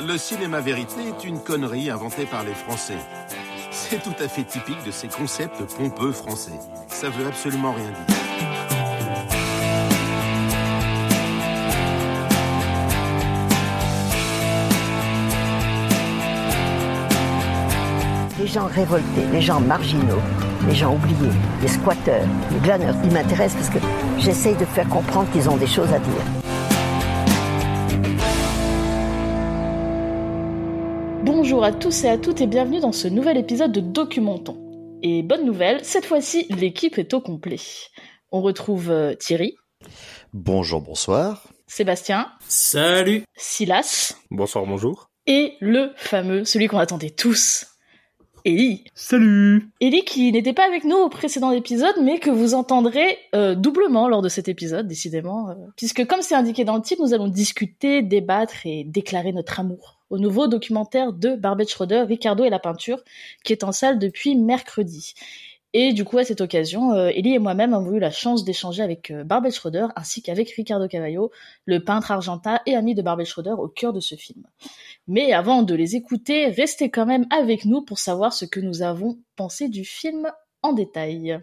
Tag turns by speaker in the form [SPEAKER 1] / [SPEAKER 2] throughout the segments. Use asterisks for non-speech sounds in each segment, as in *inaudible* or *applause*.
[SPEAKER 1] Le cinéma vérité est une connerie inventée par les Français. C'est tout à fait typique de ces concepts pompeux français. Ça veut absolument rien dire.
[SPEAKER 2] Gens révoltés, les gens marginaux, les gens oubliés, les squatteurs, les glaneurs, ils m'intéressent parce que j'essaye de faire comprendre qu'ils ont des choses à dire.
[SPEAKER 3] Bonjour à tous et à toutes et bienvenue dans ce nouvel épisode de Documentons. Et bonne nouvelle, cette fois-ci, l'équipe est au complet. On retrouve euh, Thierry,
[SPEAKER 4] Bonjour, bonsoir.
[SPEAKER 3] Sébastien,
[SPEAKER 5] Salut
[SPEAKER 3] Silas
[SPEAKER 5] Bonsoir, bonjour.
[SPEAKER 3] et le fameux, celui qu'on attendait tous, Ellie.
[SPEAKER 5] Salut
[SPEAKER 3] Ellie qui n'était pas avec nous au précédent épisode, mais que vous entendrez euh, doublement lors de cet épisode, décidément, euh, puisque comme c'est indiqué dans le titre, nous allons discuter, débattre et déclarer notre amour au nouveau documentaire de Barbette Schroeder, Ricardo et la peinture, qui est en salle depuis mercredi. Et du coup, à cette occasion, euh, Ellie et moi-même avons eu la chance d'échanger avec euh, Barbette Schroeder ainsi qu'avec Ricardo Cavallo, le peintre argentin et ami de Barbette Schroeder au cœur de ce film. Mais avant de les écouter, restez quand même avec nous pour savoir ce que nous avons pensé du film en détail.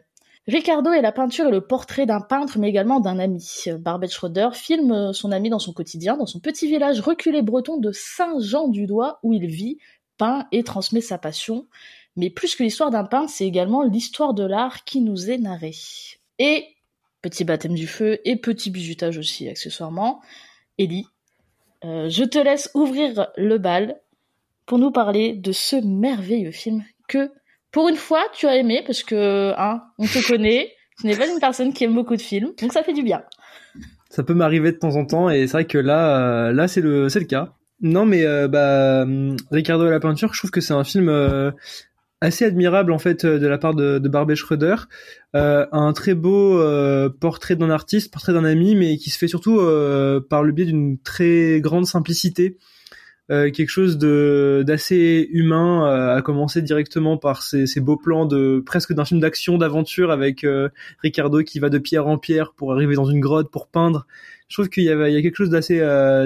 [SPEAKER 3] Ricardo est la peinture et le portrait d'un peintre, mais également d'un ami. Barbette Schroeder filme euh, son ami dans son quotidien, dans son petit village reculé breton de Saint-Jean-du-Doigt, où il vit, peint et transmet sa passion. Mais plus que l'histoire d'un peintre, c'est également l'histoire de l'art qui nous est narrée. Et, petit baptême du feu et petit bizutage aussi, accessoirement, Ellie, euh, je te laisse ouvrir le bal pour nous parler de ce merveilleux film que, pour une fois, tu as aimé, parce que, hein, on te connaît, tu n'es pas une personne qui aime beaucoup de films, donc ça fait du bien.
[SPEAKER 6] ça peut m'arriver de temps en temps et c'est vrai que là là c'est le cas non mais euh, bah hum, Ricardo et la peinture je trouve que c'est un film euh, assez admirable en fait euh, de la part de, de Barbet Schroeder Euh, un très beau euh, portrait d'un artiste portrait d'un ami mais qui se fait surtout euh, par le biais d'une très grande simplicité euh, quelque chose de d'assez humain euh, à commencer directement par ces, ces beaux plans de presque d'un film d'action d'aventure avec Ricardo qui va de pierre en pierre pour arriver dans une grotte pour peindre. Je trouve qu'il y a, il y a quelque chose d'assez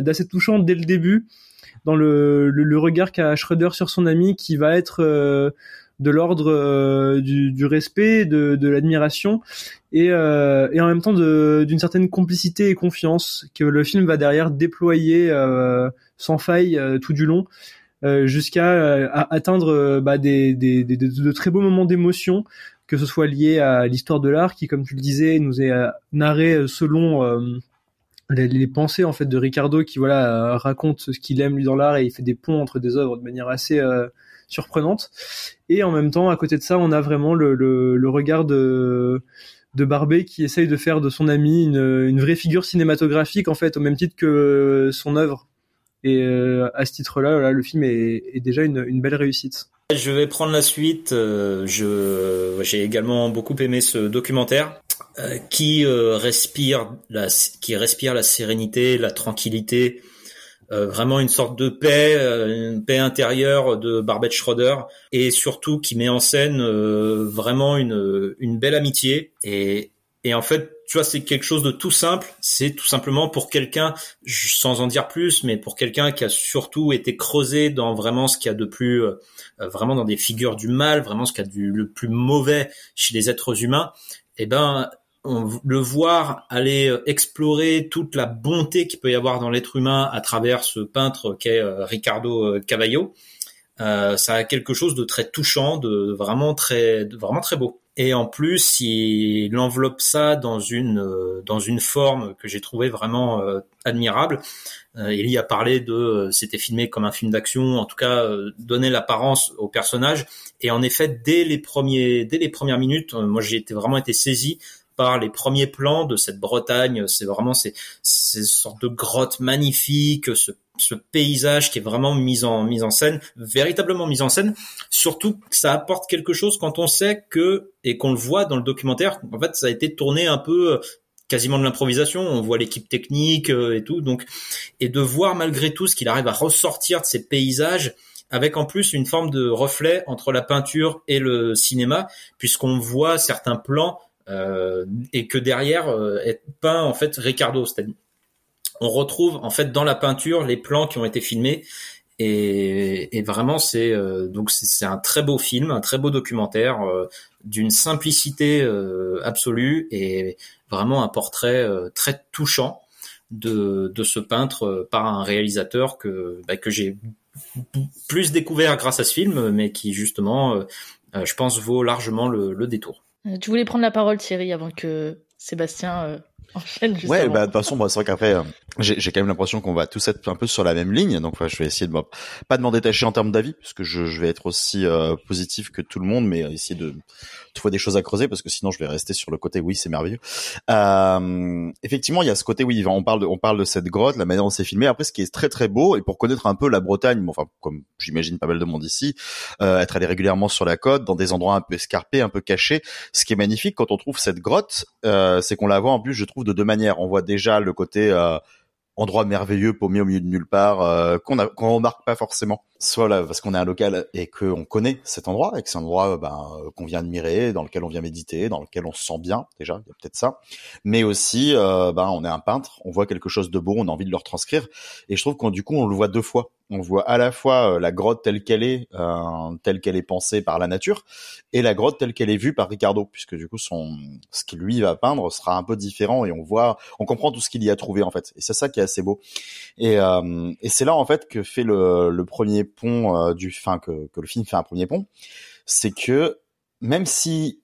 [SPEAKER 6] d'assez touchant dès le début dans le, le, le regard qu'a Schroeder sur son ami qui va être euh, de l'ordre euh, du, du respect, de, de l'admiration et, euh, et en même temps d'une certaine complicité et confiance que le film va derrière déployer sans faille tout du long euh, jusqu'à euh, atteindre bah, des, des, des- de, très beaux moments d'émotion que ce soit lié à l'histoire de l'art qui comme tu le disais nous est euh, narré selon les, pensées en fait de Ricardo qui voilà euh, raconte ce qu'il aime lui dans l'art et il fait des ponts entre des œuvres de manière assez euh, surprenante. Et en même temps à côté de ça on a vraiment le, regard de de Barbet qui essaye de faire de son ami une, une vraie figure cinématographique en fait au même titre que son œuvre. Et euh, à ce titre-là voilà, le film est, déjà une, belle réussite.
[SPEAKER 5] Je vais prendre la suite. Je j'ai également beaucoup aimé ce documentaire qui euh, respire la qui respire la sérénité, la tranquillité, euh, vraiment une sorte de paix, euh, une paix intérieure de Barbette Schroeder et surtout qui met en scène euh, vraiment une une belle amitié. Et et en fait tu vois c'est quelque chose de tout simple. C'est tout simplement pour quelqu'un sans en dire plus mais pour quelqu'un qui a surtout été creusé dans vraiment ce qu'il y a de plus euh, euh, vraiment dans des figures du mal, vraiment ce qu'il y a du le plus mauvais chez les êtres humains, eh ben on, le voir aller euh, explorer toute la bonté qu'il peut y avoir dans l'être humain à travers ce peintre qu'est euh, Ricardo euh, Cavallo, ça a quelque chose de très touchant, de vraiment très, vraiment très beau. Et en plus, il enveloppe ça dans une dans une forme que j'ai trouvé vraiment admirable. Euh, Ellie a parlé de c'était filmé comme un film d'action, en tout cas euh, donner l'apparence au personnage. Et en effet, dès les premiers dès les premières minutes, moi j'ai vraiment été saisi par les premiers plans de cette Bretagne. C'est vraiment ces, sortes de grottes magnifiques, ce, paysage qui est vraiment mis en en scène, véritablement mis en scène. Surtout, ça apporte quelque chose quand on sait que et qu'on le voit dans le documentaire. En fait, ça a été tourné un peu euh, quasiment de l'improvisation. On voit l'équipe technique euh, et tout. Donc, et de voir malgré tout ce qu'il arrive à ressortir de ces paysages avec en plus une forme de reflet entre la peinture et le cinéma, puisqu'on voit certains plans et que derrière euh, est peint en fait Ricardo. C'est-à-dire, on retrouve en fait dans la peinture les plans qui ont été filmés et, vraiment c'est euh, donc c'est un très beau film, un très beau documentaire d'une simplicité absolue et vraiment un portrait très touchant de, de ce peintre par un réalisateur que bah, que j'ai plus découvert grâce à ce film, mais qui justement, je pense, vaut largement le détour.
[SPEAKER 3] Euh, tu voulais prendre la parole, Thierry, avant que Sébastien euh, enchaîne. Juste
[SPEAKER 4] ouais, bah de toute façon, c'est vrai qu'après, euh, j'ai quand même l'impression qu'on va tous être un peu sur la même ligne. Donc, je vais essayer de pas de m'en détacher en termes d'avis, puisque je, je, vais être aussi positif que tout le monde, mais essayer de trouver des choses à creuser, parce que sinon, je vais rester sur le côté oui, c'est merveilleux. Euh, effectivement, il y a ce côté oui, on parle de, on parle de cette grotte, la manière dont c'est filmé. Après, ce qui est très très beau, et pour connaître un peu la Bretagne, enfin, comme j'imagine pas mal de monde ici, euh, être allé régulièrement sur la côte, dans des endroits un peu escarpés, un peu cachés. Ce qui est magnifique quand on trouve cette grotte, euh, c'est qu'on la voit en plus, je trouve, de deux manières. On voit déjà le côté euh, endroit merveilleux paumé au milieu de nulle part euh, qu'on qu'on remarque pas forcément. Soit là parce qu'on est un local et qu'on connaît cet endroit et que c'est un endroit ben, qu'on vient admirer dans lequel on vient méditer dans lequel on se sent bien déjà il y a peut-être ça. Mais aussi euh, ben on est un peintre on voit quelque chose de beau on a envie de le retranscrire. Et je trouve qu'on du coup on le voit deux fois on voit à la fois euh, la grotte telle qu'elle est, euh, telle qu'elle est pensée par la nature, et la grotte telle qu'elle est vue par Ricardo, puisque du coup son ce qu'il lui va peindre sera un peu différent et on voit, on comprend tout ce qu'il y a trouvé en fait. Et c'est ça qui est assez beau. Et, euh, et c'est là en fait que fait le, le premier pont du, fin que, que le film fait un premier pont, c'est que même si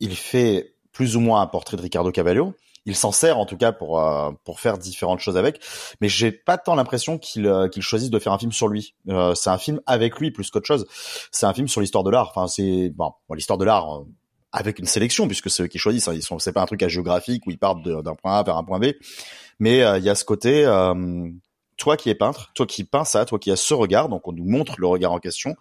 [SPEAKER 4] il fait plus ou moins un portrait de Ricardo Cavallo, il s'en sert en tout cas pour euh, pour faire différentes choses avec. Mais j'ai pas tant l'impression qu'il euh, qu'il choisisse de faire un film sur lui. Euh, c'est un film avec lui plus qu'autre chose. C'est un film sur l'histoire de l'art. Enfin, c'est bon, l'histoire de l'art avec une sélection puisque c'est eux qui choisissent. Hein. Ils sont, c'est pas un truc à géographique où ils partent d'un point A vers un point B. Mais il y a ce côté. toi qui es peintre, toi qui peins ça, toi qui as ce regard, donc on nous montre le regard en question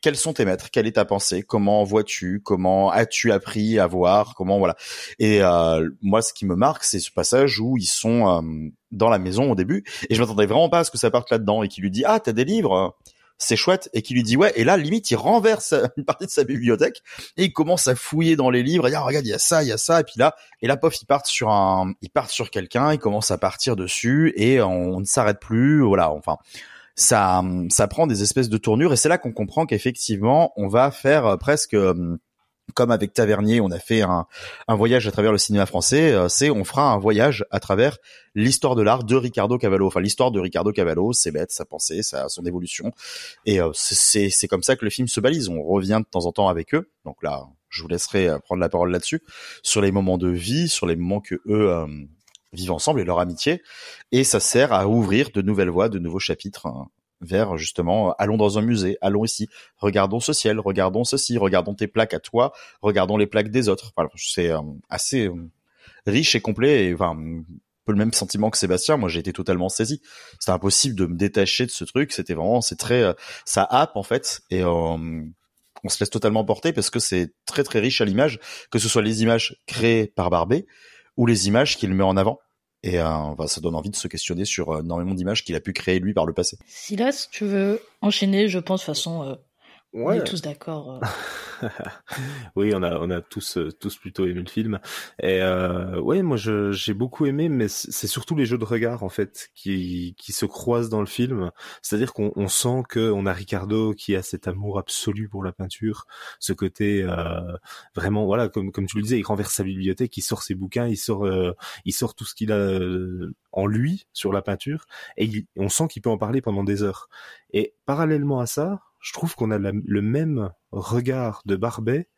[SPEAKER 4] quels sont tes maîtres? Quelle est ta pensée? Comment vois-tu? Comment as-tu appris à voir? Comment voilà. Et euh, moi, ce qui me marque, c'est ce passage où ils sont euh, dans la maison au début, et je m'attendais vraiment pas à ce que ça parte là-dedans, et qui lui dit ah t'as des livres c'est chouette et qui lui dit ouais et là limite il renverse *laughs* une partie de sa bibliothèque et il commence à fouiller dans les livres. Et ah regarde il y a ça il y a ça et puis là et là pof il part sur un il part sur quelqu'un il commence à partir dessus et on ne s'arrête plus voilà enfin ça, ça prend des espèces de tournures et c'est là qu'on comprend qu'effectivement, on va faire euh, presque euh, comme avec Tavernier, on a fait un, voyage à travers le cinéma français, euh, c'est on fera un voyage à travers l'histoire de l'art de Ricardo Cavallo. Enfin, l'histoire de Ricardo Cavallo, c'est bête, sa pensée, sa, son évolution. Et c'est comme ça que le film se balise. On revient de temps en temps avec eux. Donc là, je vous laisserai prendre la parole là-dessus, sur les moments de vie, sur les moments que eux vivent ensemble et leur amitié. Et ça sert à ouvrir de nouvelles voies, de nouveaux chapitres hein, vers justement, allons dans un musée, allons ici, regardons ce ciel, regardons ceci, regardons tes plaques à toi, regardons les plaques des autres. Voilà, c'est euh, assez euh, riche et complet et enfin peu le même sentiment que Sébastien. Moi, j'ai été totalement saisi. C'était impossible de me détacher de ce truc. C'était vraiment, c'est très, euh, ça happe en fait et on se laisse totalement porter parce que c'est très très riche à l'image, que ce soit les images créées par Barbet ou les images qu'il met en avant. Et euh, ça donne envie de se questionner sur euh, énormément d'images qu'il a pu créer lui par le passé.
[SPEAKER 3] Silas, tu veux enchaîner, je pense, façon euh, Ouais. On est tous d'accord.
[SPEAKER 7] Euh. *laughs* oui, on a on a tous euh, tous plutôt aimé le film. Et euh, ouais, moi j'ai beaucoup aimé, mais c'est surtout les jeux de regard en fait qui qui se croisent dans le film. C'est-à-dire qu'on on sent que on a Ricardo qui a cet amour absolu pour la peinture, ce côté euh, vraiment voilà comme comme tu le disais, il renverse sa bibliothèque, il sort ses bouquins, il sort euh, il sort tout ce qu'il a en lui sur la peinture, et on sent qu'il peut en parler pendant des heures. Et parallèlement à ça je trouve qu'on a le même regard de Barbet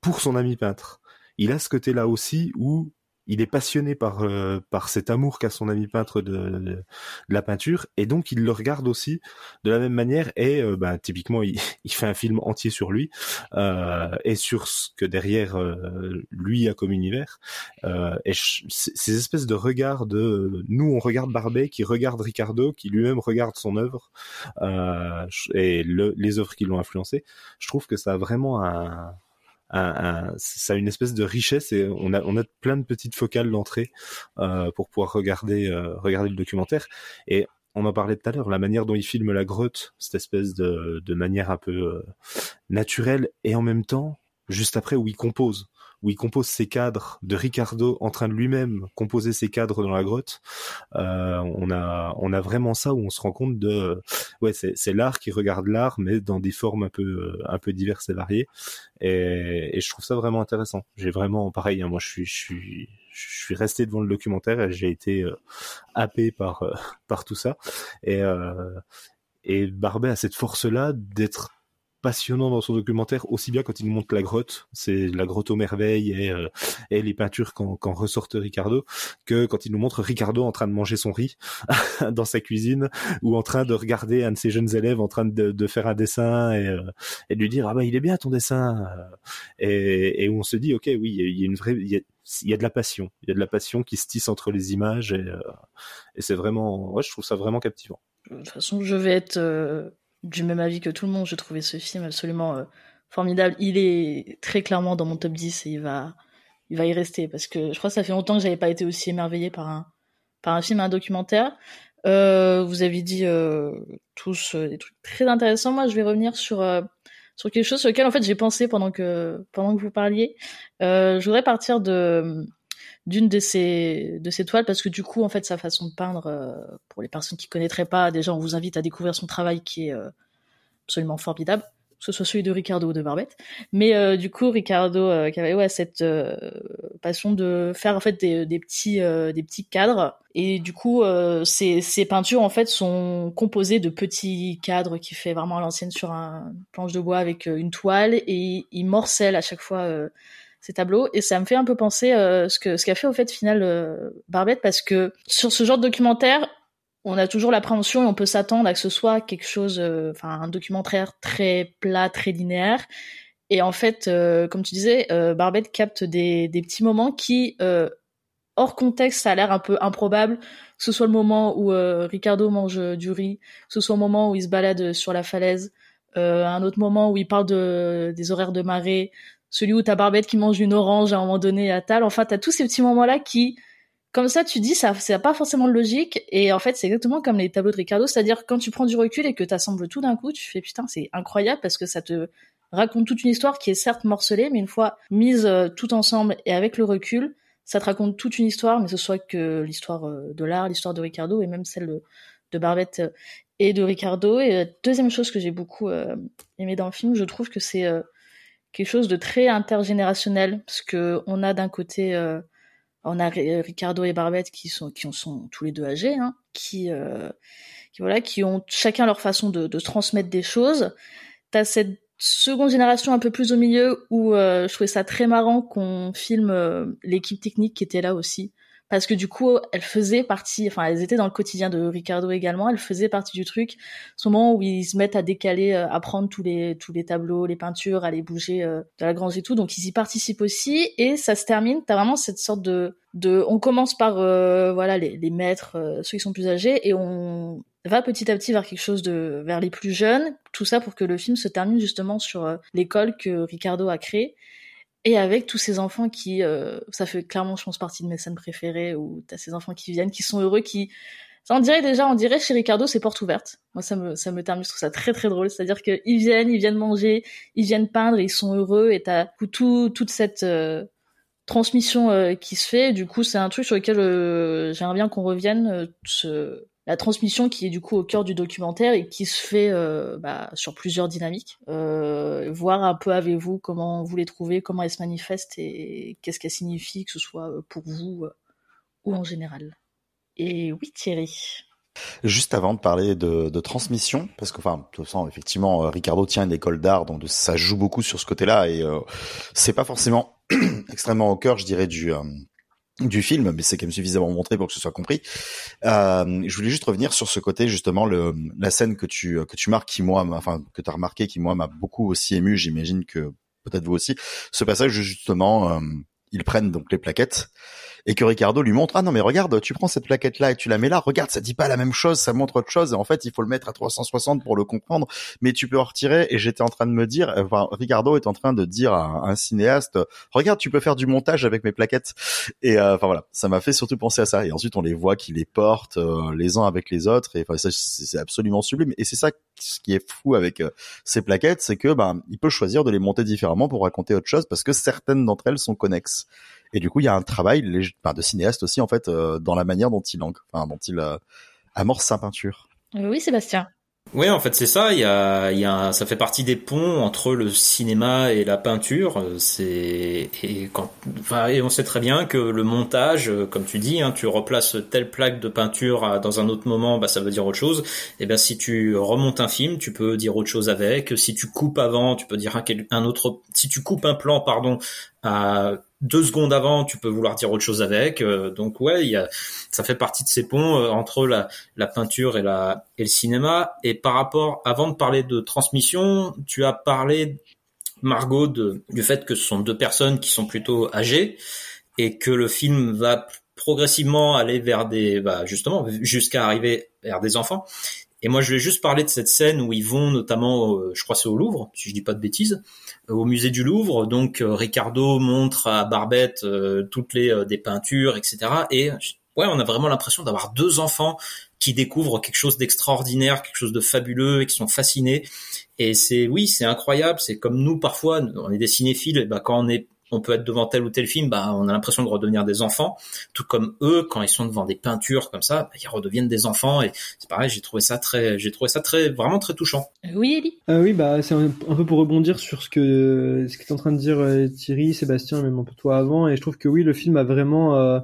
[SPEAKER 7] pour son ami peintre. Il a ce côté-là aussi où il est passionné par euh, par cet amour qu'a son ami peintre de, de, la peinture et donc il le regarde aussi de la même manière et euh, bah, typiquement il, *laughs* il, fait un film entier sur lui euh, et sur ce que derrière euh, lui a comme univers euh, et ces espèces de regards de nous on regarde Barbet qui regarde Ricardo qui lui-même regarde son œuvre et le, les œuvres qui l'ont influencé je trouve que ça a vraiment un ça a une espèce de richesse et on a, on a plein de petites focales d'entrée euh, pour pouvoir regarder, euh, regarder le documentaire. Et on en parlait tout à l'heure, la manière dont il filme la grotte, cette espèce de, de manière un peu euh, naturelle, et en même temps, juste après où il compose où il compose ses cadres de Ricardo en train de lui-même composer ses cadres dans la grotte. Euh, on a on a vraiment ça où on se rend compte de ouais c'est c'est l'art qui regarde l'art mais dans des formes un peu euh, un peu diverses et variées et, et je trouve ça vraiment intéressant. J'ai vraiment pareil hein, moi je suis je suis je suis resté devant le documentaire et j'ai été euh, happé par euh, *laughs* par tout ça et euh, et Barbet a cette force là d'être passionnant dans son documentaire, aussi bien quand il montre la grotte, c'est la grotte aux merveilles et, euh, et les peintures quand, quand ressortent Ricardo, que quand il nous montre Ricardo en train de manger son riz *laughs* dans sa cuisine ou en train de regarder un de ses jeunes élèves en train de, de faire un dessin et, euh, et de lui dire ah bah il est bien ton dessin et, et où on se dit ok oui il y a une vraie il y a, y a de la passion, il y a de la passion qui se tisse entre les images et, euh, et c'est vraiment ouais je trouve ça vraiment captivant.
[SPEAKER 3] De toute façon je vais être du même avis que tout le monde. Je trouvais ce film absolument euh, formidable. Il est très clairement dans mon top 10 et il va, il va y rester parce que je crois que ça fait longtemps que j'avais pas été aussi émerveillé par un, par un film, un documentaire. Euh, vous avez dit euh, tous euh, des trucs très intéressants. Moi, je vais revenir sur euh, sur quelque chose sur lequel en fait j'ai pensé pendant que pendant que vous parliez. je voudrais partir de d'une de ces de toiles parce que du coup en fait sa façon de peindre euh, pour les personnes qui connaîtraient pas déjà on vous invite à découvrir son travail qui est euh, absolument formidable que ce soit celui de Ricardo ou de Barbette. Mais euh, du coup Ricardo qui avait cette passion de faire en fait des, petits des petits cadres. Et du coup ces peintures en fait sont composées de petits cadres qui fait vraiment à l'ancienne sur un planche de bois avec une toile et il morcelle à chaque fois ces tableaux. Et ça me fait un peu penser euh, ce que ce qu'a fait au fait final euh, Barbette parce que sur ce genre de documentaire on a toujours l'appréhension et on peut s'attendre à que ce soit quelque chose euh, enfin un documentaire très plat très linéaire. Et en fait euh, comme tu disais Barbette capte des, des petits moments qui hors contexte ça a l'air un peu improbable. Que ce soit le moment où Ricardo mange du riz que ce soit le moment où il se balade sur la falaise un autre moment où il parle de des horaires de marée celui où t'as Barbette qui mange une orange à un moment donné à Tal. Enfin, t'as tous ces petits moments-là qui, comme ça, tu dis, ça, c'est pas forcément de logique. Et en fait, c'est exactement comme les tableaux de Ricardo. C'est-à-dire, quand tu prends du recul et que t'assembles tout d'un coup, tu fais putain, c'est incroyable parce que ça te raconte toute une histoire qui est certes morcelée, mais une fois mise euh, tout ensemble et avec le recul, ça te raconte toute une histoire, mais ce soit que l'histoire euh, de l'art, l'histoire de Ricardo et même celle de, de Barbette euh, et de Ricardo. Et deuxième chose que j'ai beaucoup aimé dans le film, je trouve que c'est quelque chose de très intergénérationnel parce que on a d'un côté euh, on a Ricardo et Barbette qui sont qui sont tous les deux âgés hein, qui euh, qui voilà qui ont chacun leur façon de, transmettre des choses. T'as cette seconde génération un peu plus au milieu où euh, je trouvais ça très marrant qu'on filme euh, l'équipe technique qui était là aussi parce que du coup, elle faisait partie, enfin, elles étaient dans le quotidien de Ricardo également, elle faisait partie du truc. Ce moment où ils se mettent à décaler, euh, à prendre tous les tous les tableaux, les peintures, à les bouger euh, de la grange et tout, donc ils y participent aussi et ça se termine. T'as vraiment cette sorte de de, on commence par euh, voilà les, les maîtres, ceux qui sont plus âgés et on va petit à petit vers quelque chose de vers les plus jeunes. Tout ça pour que le film se termine justement sur l'école que Ricardo a créée et avec tous ces enfants qui, euh, ça fait clairement, je pense, partie de mes scènes préférées, où t'as ces enfants qui viennent, qui sont heureux, qui, ça, on dirait déjà, on dirait chez Ricardo, c'est porte ouverte. Moi, ça me, ça me termine, je trouve ça très très drôle. C'est-à-dire qu'ils viennent, ils viennent manger, ils viennent peindre, ils sont heureux, et t'as tout, toute cette euh, transmission euh, qui se fait. Du coup, c'est un truc sur lequel euh, j'aimerais bien qu'on revienne, ce, la transmission qui est du coup au cœur du documentaire et qui se fait euh, bah, sur plusieurs dynamiques. Euh, voir un peu avec vous comment vous les trouvez, comment elles se manifestent et qu'est-ce qu'elles signifient, que ce soit euh, pour vous ou en général. Et oui Thierry.
[SPEAKER 4] Juste avant de parler de, transmission, parce que, enfin, de effectivement, Ricardo tient une école d'art, donc ça joue beaucoup sur ce côté-là, et c'est pas forcément *clears throat* extrêmement au cœur, je dirais, du, du film, mais c'est quand même suffisamment montré pour que ce soit compris. Euh, je voulais juste revenir sur ce côté justement le la scène que tu que tu marques qui moi enfin que tu as remarqué qui moi m'a beaucoup aussi ému, j'imagine que peut-être vous aussi. Ce passage justement euh, ils prennent donc les plaquettes et que Ricardo lui montre ah non mais regarde tu prends cette plaquette là et tu la mets là. Regarde ça dit pas la même chose ça montre autre chose. Et en fait il faut le mettre à 360 pour le comprendre. Mais tu peux en retirer et j'étais en train de me dire enfin Ricardo est en train de dire à un, cinéaste regarde tu peux faire du montage avec mes plaquettes et euh, enfin voilà. Ça m'a fait surtout penser à ça. Et ensuite on les voit qui les portent euh, les uns avec les autres. Et enfin c'est absolument sublime. Et c'est ça ce qui est fou avec euh, ces plaquettes c'est que ben il peut choisir de les monter différemment pour raconter autre chose parce que certaines d'entre elles sont connexes et du coup, il y a un travail de cinéaste aussi en fait euh, dans la manière dont il enfin, dont il euh, amorce sa peinture.
[SPEAKER 3] Euh, oui, Sébastien.
[SPEAKER 5] Oui, en fait, c'est ça. Il y a, il y a, ça fait partie des ponts entre le cinéma et la peinture. C'est et quand, enfin, et on sait très bien que le montage, comme tu dis, hein, tu replaces telle plaque de peinture dans un autre moment, bah ça veut dire autre chose. Et eh bien, si tu remontes un film, tu peux dire autre chose avec. Si tu coupes avant, tu peux dire un, un autre. Si tu coupes un plan, pardon, à deux secondes avant, tu peux vouloir dire autre chose avec. Euh, donc ouais, y a, ça fait partie de ces ponts euh, entre la, la peinture et, la, et le cinéma. Et par rapport, avant de parler de transmission, tu as parlé, Margot, de, du fait que ce sont deux personnes qui sont plutôt âgées et que le film va progressivement aller vers des, bah justement, jusqu'à arriver vers des enfants. Et moi, je vais juste parler de cette scène où ils vont notamment, euh, je crois c'est au Louvre, si je dis pas de bêtises, au musée du Louvre. Donc euh, Ricardo montre à Barbette toutes les des peintures, etc. Et ouais, on a vraiment l'impression d'avoir deux enfants qui découvrent quelque chose d'extraordinaire, quelque chose de fabuleux et qui sont fascinés. Et c'est oui, c'est incroyable. C'est comme nous parfois, on est des cinéphiles. Bah, quand on est on peut être devant tel ou tel film, bah, on a l'impression de redevenir des enfants, tout comme eux, quand ils sont devant des peintures comme ça, bah, ils redeviennent des enfants, et c'est pareil, j'ai trouvé ça très, j'ai trouvé ça très, vraiment très touchant.
[SPEAKER 3] Oui, Ellie.
[SPEAKER 6] Euh, oui, bah, c'est un, peu pour rebondir sur ce que, ce qu'est en train de dire euh, Thierry, Sébastien, même un peu toi avant, et je trouve que oui, le film a vraiment euh,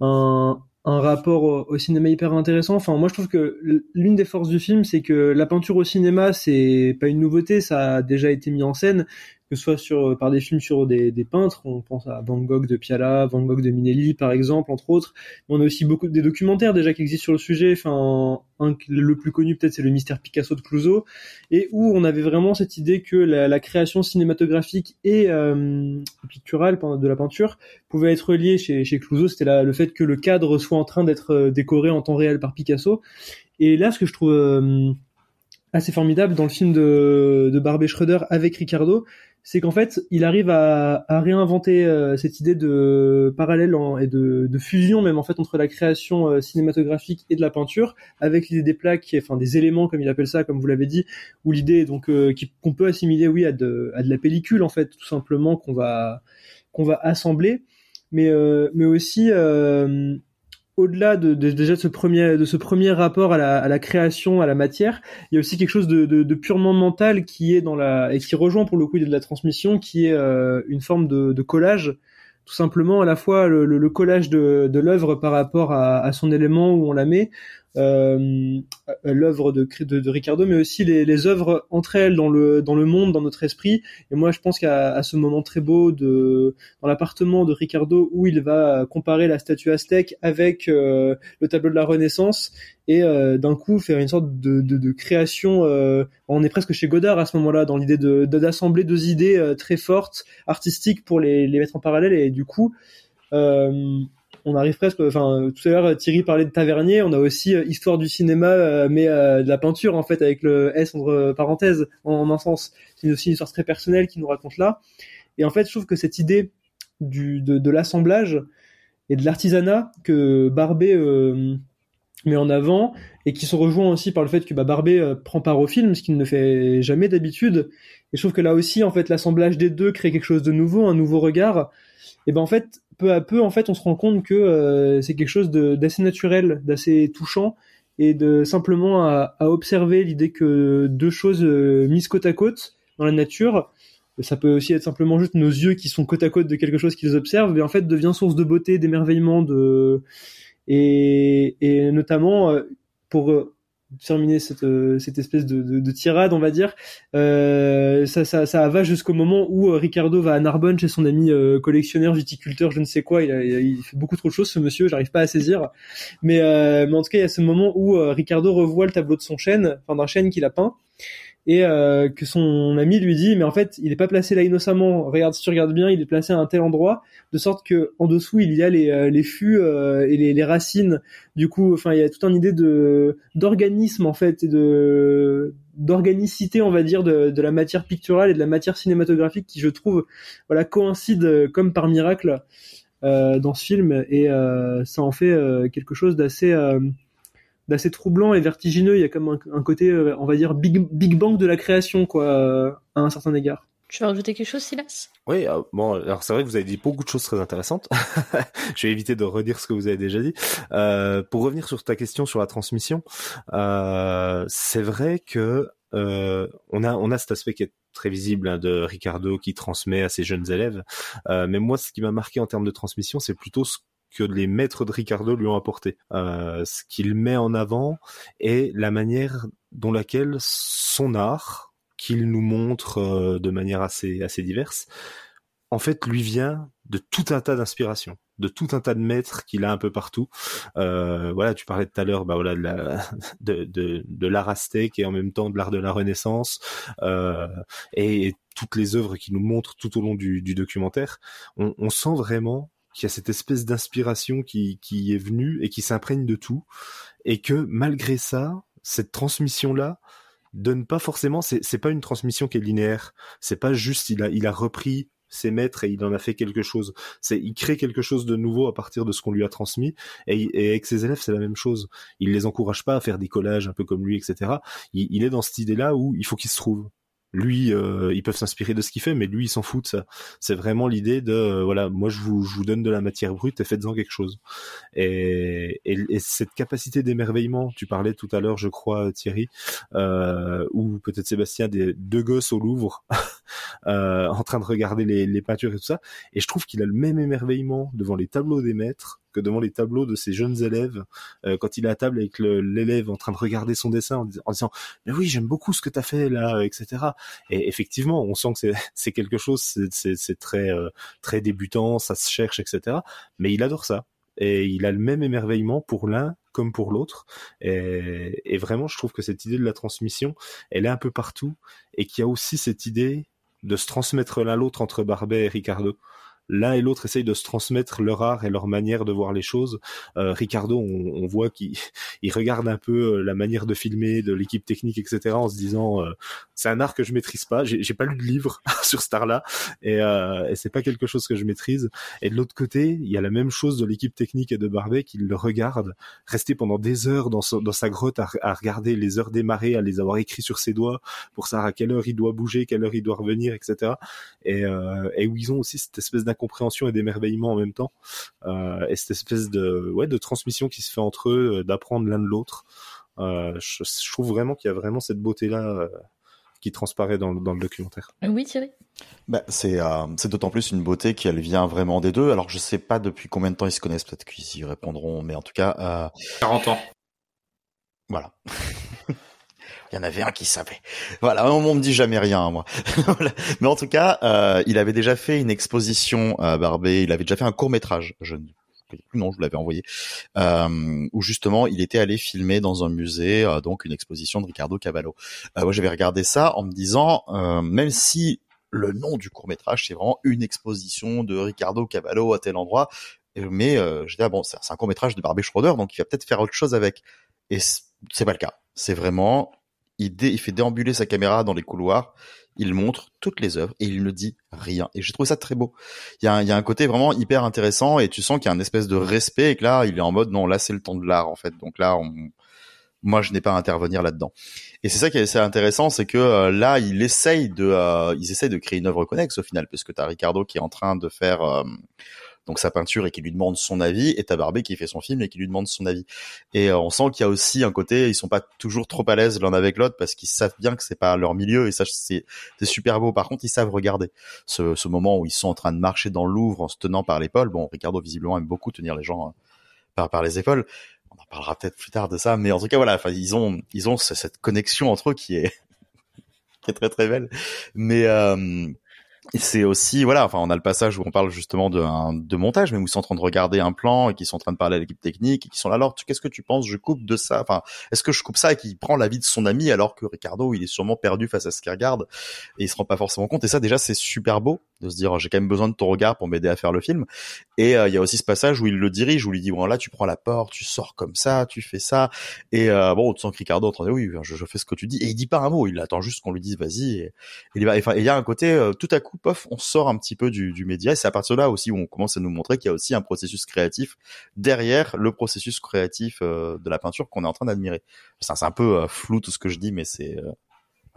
[SPEAKER 6] un, un rapport au, cinéma hyper intéressant. Enfin, moi, je trouve que l'une des forces du film, c'est que la peinture au cinéma, c'est pas une nouveauté, ça a déjà été mis en scène que ce soit sur euh, par des films sur des, peintres, on pense à Van Gogh de Piala, Van Gogh de Minelli par exemple, entre autres. on a aussi beaucoup des documentaires déjà qui existent sur le sujet. Enfin, le plus connu peut-être c'est le mystère Picasso de Clouseau, et où on avait vraiment cette idée que la, création cinématographique et euh, picturale de la peinture pouvait être liée chez, chez Clouseau. C'était le fait que le cadre soit en train d'être euh, décoré en temps réel par Picasso. Et là, ce que je trouve assez formidable dans le film de, de Barbet Schroeder avec Ricardo, c'est qu'en fait, il arrive à, à réinventer euh, cette idée de parallèle et de, de, fusion même en fait entre la création euh, cinématographique et de la peinture, avec l'idée des plaques, enfin des éléments comme il appelle ça, comme vous l'avez dit, ou l'idée donc euh, qu'on peut assimiler oui à de, à de la pellicule en fait tout simplement qu'on va qu'on va assembler, mais mais aussi au-delà de, déjà de ce premier de ce premier rapport à la, à la, création à la matière il y a aussi quelque chose de, de, de, purement mental qui est dans la et qui rejoint pour le coup de la transmission qui est euh, une forme de, collage. Tout simplement à la fois le, le, collage de, de l'œuvre par rapport à, à, son élément où on la met l'œuvre de, de, Ricardo, mais aussi les, les œuvres entre elles dans le dans le monde, dans notre esprit. Et moi, je pense qu'à ce moment très beau de dans l'appartement de Ricardo où il va comparer la statue aztèque avec euh, le tableau de la Renaissance et euh, d'un coup faire une sorte de, de, création. Euh, on est presque chez Godard à ce moment-là dans l'idée d'assembler deux idées euh, très fortes artistiques pour les, les mettre en parallèle et du coup. Euh, on arrive presque. Enfin, tout à l'heure Thierry parlait de Tavernier. On a aussi euh, histoire du cinéma, euh, mais euh, de la peinture en fait avec le S entre parenthèses en, un sens. C'est aussi une histoire très personnelle qui nous raconte là. Et en fait, je trouve que cette idée du de, l'assemblage et de l'artisanat que Barbet met en avant et qui se rejoint aussi par le fait que bah, Barbet prend part au film, ce qu'il ne fait jamais d'habitude. Et je trouve que là aussi, en fait, l'assemblage des deux crée quelque chose de nouveau, un nouveau regard. Et ben en fait, peu à peu, en fait, on se rend compte que euh, c'est quelque chose d'assez naturel, d'assez touchant, et de simplement à, observer l'idée que deux choses euh, mises côte à côte dans la nature, ça peut aussi être simplement juste nos yeux qui sont côte à côte de quelque chose qu'ils observent, mais en fait devient source de beauté, d'émerveillement, de et, et notamment euh, pour terminer cette, euh, cette espèce de, de, de, tirade, on va dire. Euh, ça, ça, ça va jusqu'au moment où euh, Ricardo va à Narbonne chez son ami euh, collectionneur, viticulteur, je ne sais quoi. Il, il, fait beaucoup trop de choses, ce monsieur. J'arrive pas à saisir. Mais, mais en tout cas, il y a ce moment où Ricardo revoit le tableau de son chêne, enfin d'un chêne qu'il a peint. Et euh, que son ami lui dit mais en fait il n'est pas placé là innocemment. Regarde si tu regardes bien il est placé à un tel endroit de sorte que en dessous il y a les, euh, les fûts euh, et les, les, racines. Du coup enfin il y a toute une idée de d'organisme en fait et de d'organicité on va dire de, de la matière picturale et de la matière cinématographique qui je trouve voilà coïncide comme par miracle euh, dans ce film. Et ça en fait quelque chose d'assez d'assez troublant et vertigineux. Il y a comme un, côté, euh, on va dire, big, big bang de la création, quoi, euh, à un certain égard.
[SPEAKER 3] Tu veux rajouter quelque chose, Silas?
[SPEAKER 7] Oui, euh, bon, alors c'est vrai que vous avez dit beaucoup de choses très intéressantes. *laughs* je vais éviter de redire ce que vous avez déjà dit. Euh, pour revenir sur ta question sur la transmission, euh, c'est vrai que euh, on a on a cet aspect qui est très visible hein, de Ricardo qui transmet à ses jeunes élèves. mais moi, ce qui m'a marqué en termes de transmission, c'est plutôt ce que les maîtres de Ricardo lui ont apporté. Euh, ce qu'il met en avant est la manière dont laquelle son art, qu'il nous montre euh, de manière assez assez diverse, en fait lui vient de tout un tas d'inspirations, de tout un tas de maîtres qu'il a un peu partout. Euh, voilà, tu parlais tout à l'heure, bah voilà, de, *laughs* de, l'art aztèque et en même temps de l'art de la Renaissance et, toutes les œuvres qu'il nous montre tout au long du, documentaire. On, sent vraiment qui a cette espèce d'inspiration qui, qui est venue et qui s'imprègne de tout, et que malgré ça, cette transmission-là donne pas forcément, c'est, pas une transmission qui est linéaire, c'est pas juste il a, il a repris ses maîtres et il en a fait quelque chose. C'est, il crée quelque chose de nouveau à partir de ce qu'on lui a transmis. Et, et, avec ses élèves, c'est la même chose. Il les encourage pas à faire des collages un peu comme lui, etc. Il, il est dans cette idée-là où il faut qu'il se trouve lui, euh, ils peuvent s'inspirer de ce qu'il fait, mais lui, il s'en fout de ça. C'est vraiment l'idée de, euh, voilà, moi, je vous, je vous donne de la matière brute et faites-en quelque chose. Et, et, cette capacité d'émerveillement, tu parlais tout à l'heure, je crois, Thierry, euh, ou peut-être Sébastien, des deux gosses au Louvre, *laughs* *laughs* euh, en train de regarder les, les peintures et tout ça. Et je trouve qu'il a le même émerveillement devant les tableaux des maîtres devant les tableaux de ses jeunes élèves, euh, quand il est à table avec l'élève en train de regarder son dessin en, disant mais oui j'aime beaucoup ce que tu as fait là, etc. Et effectivement, on sent que c'est *laughs* quelque chose, c'est très euh, très débutant, ça se cherche, etc. Mais il adore ça et il a le même émerveillement pour l'un comme pour l'autre. Et, et, vraiment, je trouve que cette idée de la transmission, elle est un peu partout et qu'il y a aussi cette idée de se transmettre l'un l'autre entre Barbet et Ricardo l'un et l'autre essayent de se transmettre leur art et leur manière de voir les choses. Euh, Ricardo, on, on voit qu'il *laughs* il regarde un peu euh, la manière de filmer de l'équipe technique, etc., en se disant euh, c'est un art que je maîtrise pas. J'ai pas lu de livre *laughs* sur art-là et, euh, et c'est pas quelque chose que je maîtrise. Et de l'autre côté, il y a la même chose de l'équipe technique et de Barbet qui le regarde rester pendant des heures dans, dans sa grotte à, à, regarder les heures des marées, à les avoir écrits sur ses doigts pour savoir à quelle heure il doit bouger, quelle heure il doit revenir, etc. Et, euh, et où ils ont aussi cette espèce d'incompréhension et d'émerveillement en même temps, euh, et cette espèce de ouais de transmission qui se fait entre eux, euh, d'apprendre l'un de l'autre. Euh, je, je, trouve vraiment qu'il y a vraiment cette beauté là euh, qui transparaît dans, dans, le documentaire.
[SPEAKER 3] Oui, Thierry.
[SPEAKER 4] Bah, c'est euh, c'est d'autant plus une beauté qu'elle vient vraiment des deux. Alors je sais pas depuis combien de temps ils se connaissent, peut-être qu'ils y répondront, mais en tout cas. Euh...
[SPEAKER 5] 40 ans.
[SPEAKER 4] Voilà. *laughs* Il y en avait un qui savait. Voilà, on, me dit jamais rien, moi. *laughs* Mais en tout cas, euh, il avait déjà fait une exposition à Barbé. Il avait déjà fait un court métrage. Je ne non, je l'avais envoyé, euh, où justement il était allé filmer dans un musée, euh, donc une exposition de Ricardo Cavallo. Euh, moi, j'avais regardé ça en me disant, euh, même si le nom du court métrage c'est vraiment une exposition de Ricardo Cavallo à tel endroit, mais euh, je dis ah bon, c'est un court métrage de Barbé Schroeder, donc il va peut-être faire autre chose avec. Et c'est pas le cas. C'est vraiment il, il fait déambuler sa caméra dans les couloirs, il montre toutes les œuvres et il ne dit rien. Et j'ai trouvé ça très beau. Il y, a un, il y a un côté vraiment hyper intéressant et tu sens qu'il y a un espèce de respect et que là, il est en mode non, là c'est le temps de l'art en fait. Donc là, on, moi je n'ai pas à intervenir là-dedans. Et c'est ça qui est assez intéressant, c'est que euh, là, il essaye de, euh, ils essayent de créer une œuvre connexe au final, puisque tu as Ricardo qui est en train de faire euh, donc sa peinture et qui lui demande son avis, et t'as Barbé qui fait son film et qui lui demande son avis. Et euh, on sent qu'il y a aussi un côté, ils sont pas toujours trop à l'aise l'un avec l'autre parce qu'ils savent bien que c'est pas leur milieu et ça c'est super beau. Par contre, ils savent regarder ce, ce, moment où ils sont en train de marcher dans le Louvre en se tenant par l'épaule. Bon, Ricardo visiblement aime beaucoup tenir les gens hein, par par les épaules. On en parlera peut-être plus tard de ça, mais en tout cas voilà, enfin ils ont ils ont cette connexion entre eux qui est *laughs* qui est très très belle. Mais euh, C'est aussi, voilà, enfin, on a le passage où on parle justement de, de montage, mais où ils sont en train de regarder un plan et qui sont en train de parler à l'équipe technique et qui sont là, alors, qu'est-ce que tu penses, je coupe de ça, enfin, est-ce que je coupe ça et qu'il prend l'avis de son ami alors que Ricardo, il est sûrement perdu face à ce qu'il regarde et il se rend pas forcément compte? Et ça, déjà, c'est super beau de se dire, j'ai quand même besoin de ton regard pour m'aider à faire le film. Et euh, il y a aussi ce passage où il le dirige, où il dit, bon, là, tu prends la porte, tu sors comme ça, tu fais ça. Et euh, bon, on sent que Ricardo en oui, je, je, fais ce que tu dis. Et il dit pas un mot, il attend juste qu'on lui dise, vas-y. Et, il va, enfin, il y a un côté, euh, tout à coup, pof, on sort un petit peu du, du média. Et c'est à partir de là aussi où on commence à nous montrer qu'il y a aussi un processus créatif derrière le processus créatif euh, de la peinture qu'on est en train d'admirer. C'est un peu euh, flou tout ce que je dis, mais c'est, euh,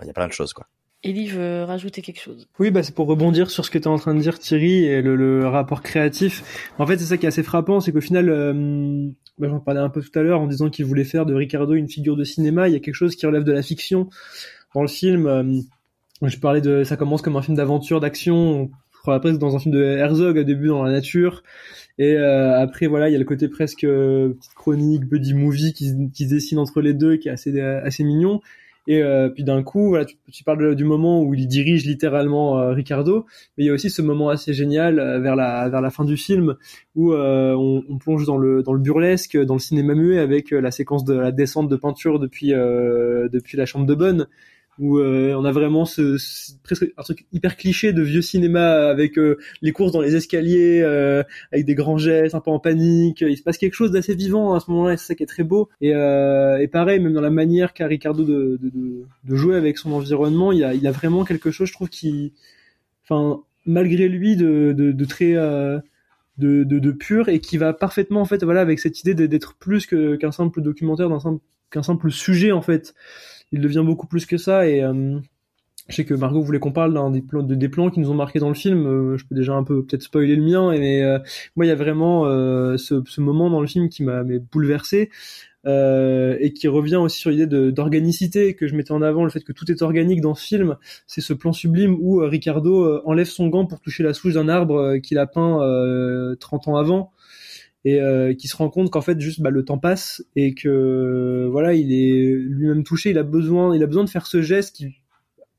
[SPEAKER 4] il y a plein de choses, quoi.
[SPEAKER 3] Elie veut rajouter quelque chose.
[SPEAKER 6] Oui, bah c'est pour rebondir sur ce que tu es en train de dire, Thierry, et le, le rapport créatif. En fait, c'est ça qui est assez frappant, c'est qu'au final, euh, bah, j'en parlais un peu tout à l'heure en disant qu'il voulait faire de Ricardo une figure de cinéma. Il y a quelque chose qui relève de la fiction dans le film. Euh, je parlais de, ça commence comme un film d'aventure, d'action. On croit presque dans un film de Herzog au début dans la nature. Et euh, après, voilà, il y a le côté presque euh, petite chronique, buddy movie qui, qui se dessine entre les deux, qui est assez, assez mignon. Et euh, puis d'un coup, voilà, tu, parles du moment où il dirige littéralement euh, Ricardo, mais il y a aussi ce moment assez génial euh, vers la vers la fin du film où euh, on, on, plonge dans le dans le burlesque, dans le cinéma muet avec la séquence de la descente de peinture depuis depuis la chambre de bonne où euh, on a vraiment ce, presque un truc hyper cliché de vieux cinéma avec euh, les courses dans les escaliers, euh, avec des grands gestes, un peu en panique. Il se passe quelque chose d'assez vivant à ce moment-là, c'est ça qui est très beau. Et, et pareil, même dans la manière qu'a Ricardo de, de, de, de, jouer avec son environnement, il a, il a vraiment quelque chose, je trouve, qui, enfin, malgré lui, de, de, de très de, de, de, pur et qui va parfaitement en fait voilà avec cette idée d'être plus qu'un simple documentaire d'un simple qu'un simple sujet en fait il devient beaucoup plus que ça et euh, je sais que Margot voulait qu'on parle d'un des plans, de, des qui nous ont marqué dans le film. Euh, je peux déjà un peu peut-être spoiler le mien, mais euh, moi il y a vraiment ce, ce, moment dans le film qui m'a bouleversé et qui revient aussi sur l'idée d'organicité que je mettais en avant, le fait que tout est organique dans ce film. C'est ce plan sublime où Ricardo enlève son gant pour toucher la souche d'un arbre qu'il a peint 30 ans avant et euh, qui se rend compte qu'en fait juste bah, le temps passe et que voilà il est lui-même touché. Il a besoin il a besoin de faire ce geste qui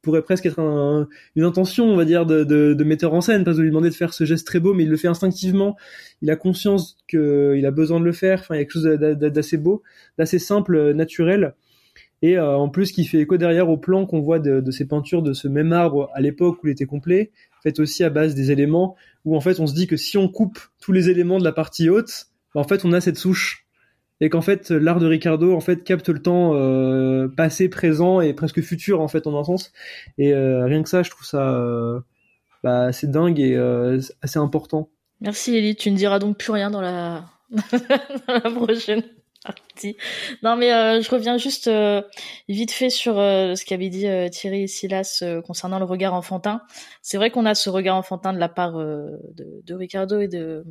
[SPEAKER 6] pourrait presque être un, une intention on va dire de, de, de, metteur en scène. Parce de lui demander de faire ce geste très beau mais il le fait instinctivement. Il a conscience que il a besoin de le faire. Enfin il y a quelque chose d'assez beau d'assez simple naturel. Et euh, en plus qui fait écho derrière au plan qu'on voit de, de, ces peintures de ce même arbre à l'époque où il était complet fait aussi à base des éléments où en fait on se dit que si on coupe tous les éléments de la partie haute, bah, en fait on a cette souche et qu'en fait l'art de Ricardo en fait capte le temps euh, passé, présent et presque futur en fait en un sens. Et euh, rien que ça, je trouve ça euh, bah, assez dingue et assez important.
[SPEAKER 3] Merci Ellie, tu ne diras donc plus rien dans la, *laughs* dans la prochaine *laughs* Non mais euh, je reviens juste euh, vite fait sur euh, ce qu'avait dit euh, Thierry et Silas euh, concernant le regard enfantin. C'est vrai qu'on a ce regard enfantin de la part de, de, Ricardo et de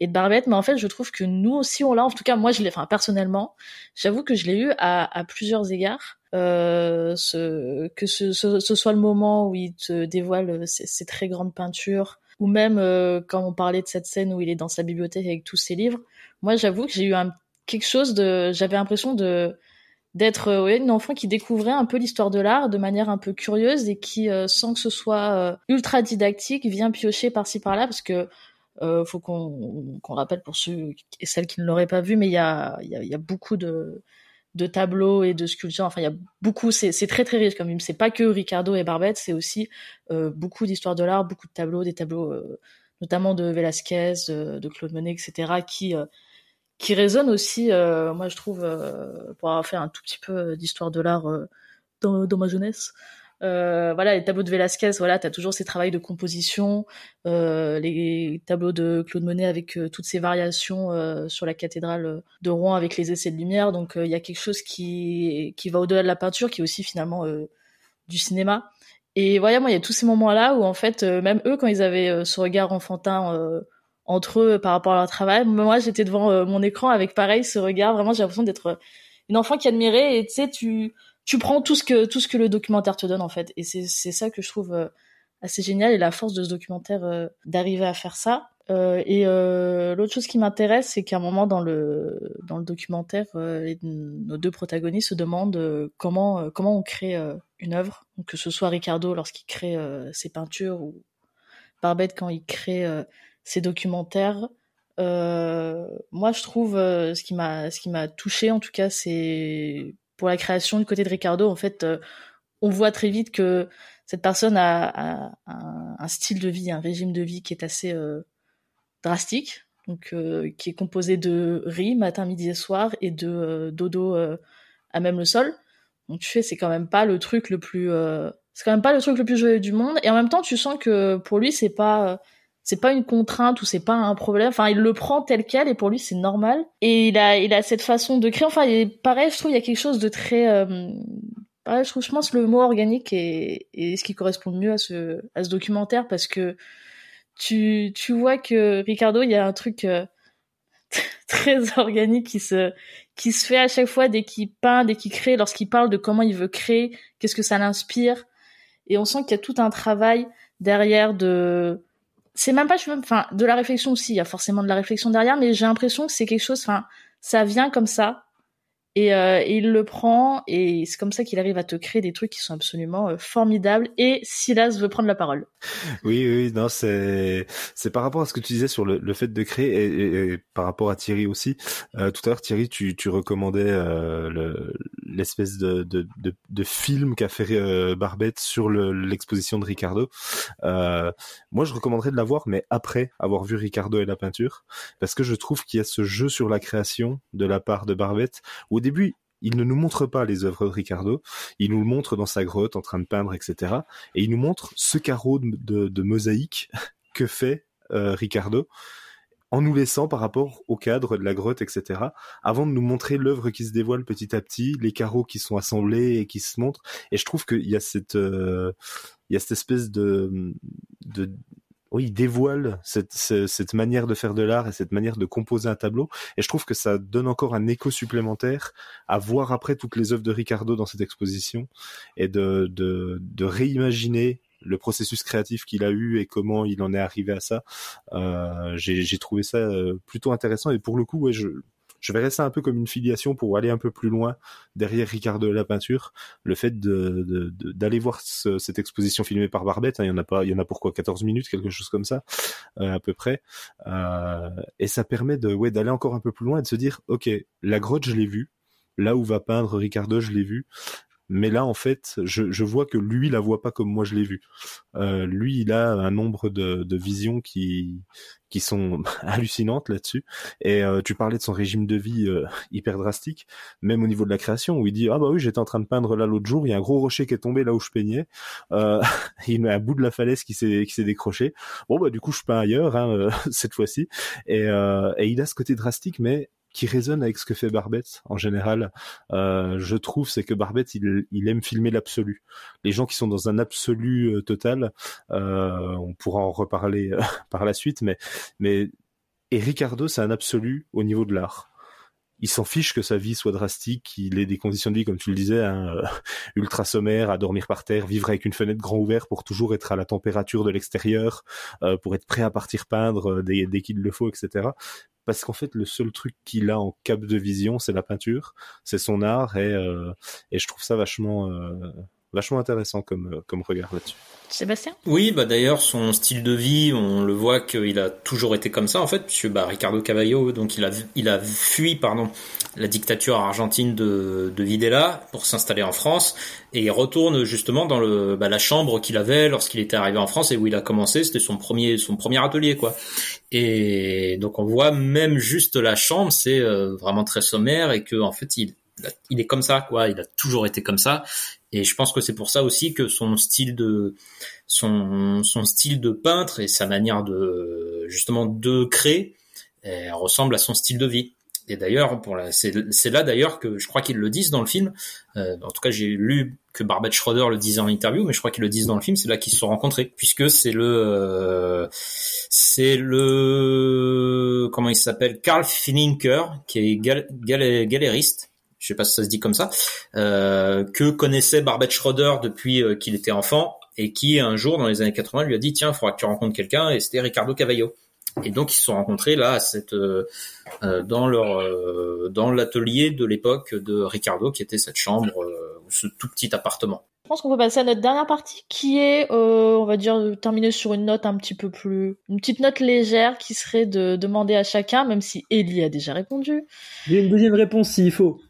[SPEAKER 3] et de Barbette, mais en fait je trouve que nous aussi on l'a. En tout cas moi je l'ai, enfin personnellement, j'avoue que je l'ai eu à, à, plusieurs égards. ce, que ce, ce, ce, soit le moment où il te dévoile ces, ces très grandes peintures, ou même quand on parlait de cette scène où il est dans sa bibliothèque avec tous ses livres. Moi j'avoue que j'ai eu un quelque chose de j'avais l'impression de d'être euh, ouais, une enfant qui découvrait un peu l'histoire de l'art de manière un peu curieuse et qui euh, sans que ce soit euh, ultra didactique vient piocher par-ci par-là parce que faut qu'on qu'on rappelle pour ceux et celles qui ne l'auraient pas vu mais il y a beaucoup de de tableaux et de sculptures. Enfin il y a beaucoup c'est très très riche quand même c'est pas que Ricardo et Barbette c'est aussi beaucoup d'histoire de l'art beaucoup de tableaux des tableaux notamment de Velázquez de Claude Monet etc qui qui résonne aussi, euh, moi je trouve, euh, pour avoir fait un tout petit peu d'histoire de l'art euh, dans, dans, ma jeunesse. Euh, voilà, les tableaux de Velázquez, voilà, t'as toujours ces travaux de composition, les tableaux de Claude Monet avec toutes ces variations sur la cathédrale de Rouen avec les essais de lumière. Donc il y a quelque chose qui qui va au-delà de la peinture, qui est aussi finalement du cinéma. Et voilà, moi il y a tous ces moments-là où en fait, même eux, quand ils avaient ce regard enfantin entre eux par rapport à leur travail. Moi, j'étais devant euh, mon écran avec pareil ce regard. Vraiment, j'ai l'impression d'être euh, une enfant qui admirait et tu sais, tu tu prends tout ce que tout ce que le documentaire te donne en fait. Et c'est c'est ça que je trouve euh, assez génial et la force de ce documentaire d'arriver à faire ça. Et l'autre chose qui m'intéresse, c'est qu'à un moment dans le dans le documentaire, nos deux protagonistes se demandent comment comment on crée une œuvre, que ce soit Ricardo lorsqu'il crée ses peintures ou Barbette quand il crée ses documentaires. moi, je trouve ce qui m'a ce qui m'a touché en tout cas, c'est pour la création du côté de Ricardo. En fait, on voit très vite que cette personne a, un, style de vie, un régime de vie qui est assez euh, drastique, donc euh, qui est composé de riz matin, midi et soir et de euh, dodo à même le sol. Donc tu fais, c'est quand même pas le truc le plus, c'est quand même pas le truc le plus joyeux du monde. Et en même temps, tu sens que pour lui, c'est pas c'est pas une contrainte ou c'est pas un problème. Enfin, il le prend tel quel et pour lui c'est normal. Et il a, il a cette façon de créer. Enfin, il pareil, je trouve il y a quelque chose de très, je trouve, je pense, le mot organique est, ce qui correspond mieux à ce, à ce documentaire parce que tu, tu vois que Ricardo, il y a un truc euh, *laughs* très organique qui se, qui se fait à chaque fois dès qu'il peint, dès qu'il crée, lorsqu'il parle de comment il veut créer, qu'est-ce que ça l'inspire. Et on sent qu'il y a tout un travail derrière de, c'est même pas, je même, enfin, de la réflexion aussi, il y a forcément de la réflexion derrière, mais j'ai l'impression que c'est quelque chose, enfin, ça vient comme ça, et, euh, il le prend et c'est comme ça qu'il arrive à te créer des trucs qui sont absolument euh, formidables. Et Silas veut prendre la parole.
[SPEAKER 7] Oui, oui, non, c'est c'est par rapport à ce que tu disais sur le, le fait de créer et, et, par rapport à Thierry aussi. Euh, tout à l'heure, Thierry, tu, tu recommandais euh, l'espèce de, de, de, de, film qu'a fait euh, Barbette sur l'exposition de Ricardo. moi, je recommanderais de la voir, mais après avoir vu Ricardo et la peinture, parce que je trouve qu'il y a ce jeu sur la création de la part de Barbette où au début, il ne nous montre pas les œuvres de Ricardo, il nous le montre dans sa grotte en train de peindre, etc. Et il nous montre ce carreau de, mosaïque *laughs* que fait euh, Ricardo en nous laissant par rapport au cadre de la grotte, etc., avant de nous montrer l'œuvre qui se dévoile petit à petit, les carreaux qui sont assemblés et qui se montrent. Et je trouve qu'il y a cette, euh, espèce de, oui, il dévoile cette, cette, manière de faire de l'art et cette manière de composer un tableau. Et je trouve que ça donne encore un écho supplémentaire à voir après toutes les œuvres de Ricardo dans cette exposition et de, de, de réimaginer le processus créatif qu'il a eu et comment il en est arrivé à ça. Euh, J'ai trouvé ça euh, plutôt intéressant et pour le coup, ouais, je, je verrais ça un peu comme une filiation pour aller un peu plus loin derrière Ricardo de la peinture. Le fait d'aller voir cette exposition filmée par Barbette, hein, il y en a pas, il y en a pour quoi 14 minutes, quelque chose comme ça, euh, à peu près. Euh, et ça permet de, ouais, d'aller encore un peu plus loin et de se dire, ok, la grotte, je l'ai vue. Là où va peindre Ricardo, je l'ai vu mais là en fait je, je, vois que lui la voit pas comme moi je l'ai vu euh, lui il a un nombre de, de visions qui qui sont *laughs* hallucinantes là-dessus. Et euh, tu parlais de son régime de vie euh, *laughs* hyper drastique. Même au niveau de la création où il dit ah bah oui j'étais en train de peindre là l'autre jour il y a un gros rocher qui est tombé là où je peignais. Euh, *laughs* il met un bout de la falaise qui s'est qui s'est décroché. Bon bah du coup je peins ailleurs hein, cette fois-ci. Et, et il a ce côté drastique mais qui résonne avec ce que fait Barbette en général, euh, je trouve, c'est que Barbette, il, aime filmer l'absolu. Les gens qui sont dans un absolu euh, total, euh, on pourra en reparler *laughs* par la suite, mais mais et Ricardo, c'est un absolu au niveau de l'art il s'en fiche que sa vie soit drastique, qu'il ait des conditions de vie, comme tu le disais, hein, euh, ultra sommaire, à dormir par terre, vivre avec une fenêtre grand ouverte pour toujours être à la température de l'extérieur, euh, pour être prêt à partir peindre euh, dès, qu'il le faut, etc. Parce qu'en fait, le seul truc qu'il a en cap de vision, c'est la peinture, c'est son art, et, et je trouve ça vachement, vachement intéressant comme, comme regard là-dessus.
[SPEAKER 3] Sébastien?
[SPEAKER 5] Oui, bah d'ailleurs son style de vie, on le voit qu'il a toujours été comme ça en fait, puisque bah, Ricardo Cavallo, donc il a il a fui pardon la dictature argentine de, de Videla pour s'installer en France et il retourne justement dans le bah, la chambre qu'il avait lorsqu'il était arrivé en France et où il a commencé, c'était son premier son premier atelier quoi. Et donc on voit même juste la chambre, c'est euh, vraiment très sommaire et que en fait il il est comme ça quoi, il a toujours été comme ça et je pense que c'est pour ça aussi que son style de son, son style de peintre et sa manière de justement de créer eh, ressemble à son style de vie. Et d'ailleurs, c'est, là d'ailleurs que je crois qu'ils le disent dans le film. Euh, en tout cas, j'ai lu que Barbet Schroeder le disait en interview, mais je crois qu'ils le disent dans le film. C'est là qu'ils se sont rencontrés, puisque c'est le, euh, c'est le, comment il s'appelle, Carl Fininker, qui est gal, galériste je sais pas si ça se dit comme ça, euh, que connaissait Barbet Schroeder depuis euh, qu'il était enfant et qui un jour dans les années 80 lui a dit tiens, il faudra que tu rencontres quelqu'un et c'était Ricardo Cavallo. Et donc ils se sont rencontrés là à cette euh, dans leur dans l'atelier de l'époque de Ricardo qui était cette chambre ou ce tout petit appartement.
[SPEAKER 3] pense qu'on peut passer à notre dernière partie, qui est, euh, on va dire, terminer sur une note un petit peu plus, une petite note légère, qui serait de demander à chacun, même si Ellie a déjà répondu.
[SPEAKER 6] J'ai une deuxième réponse s'il faut.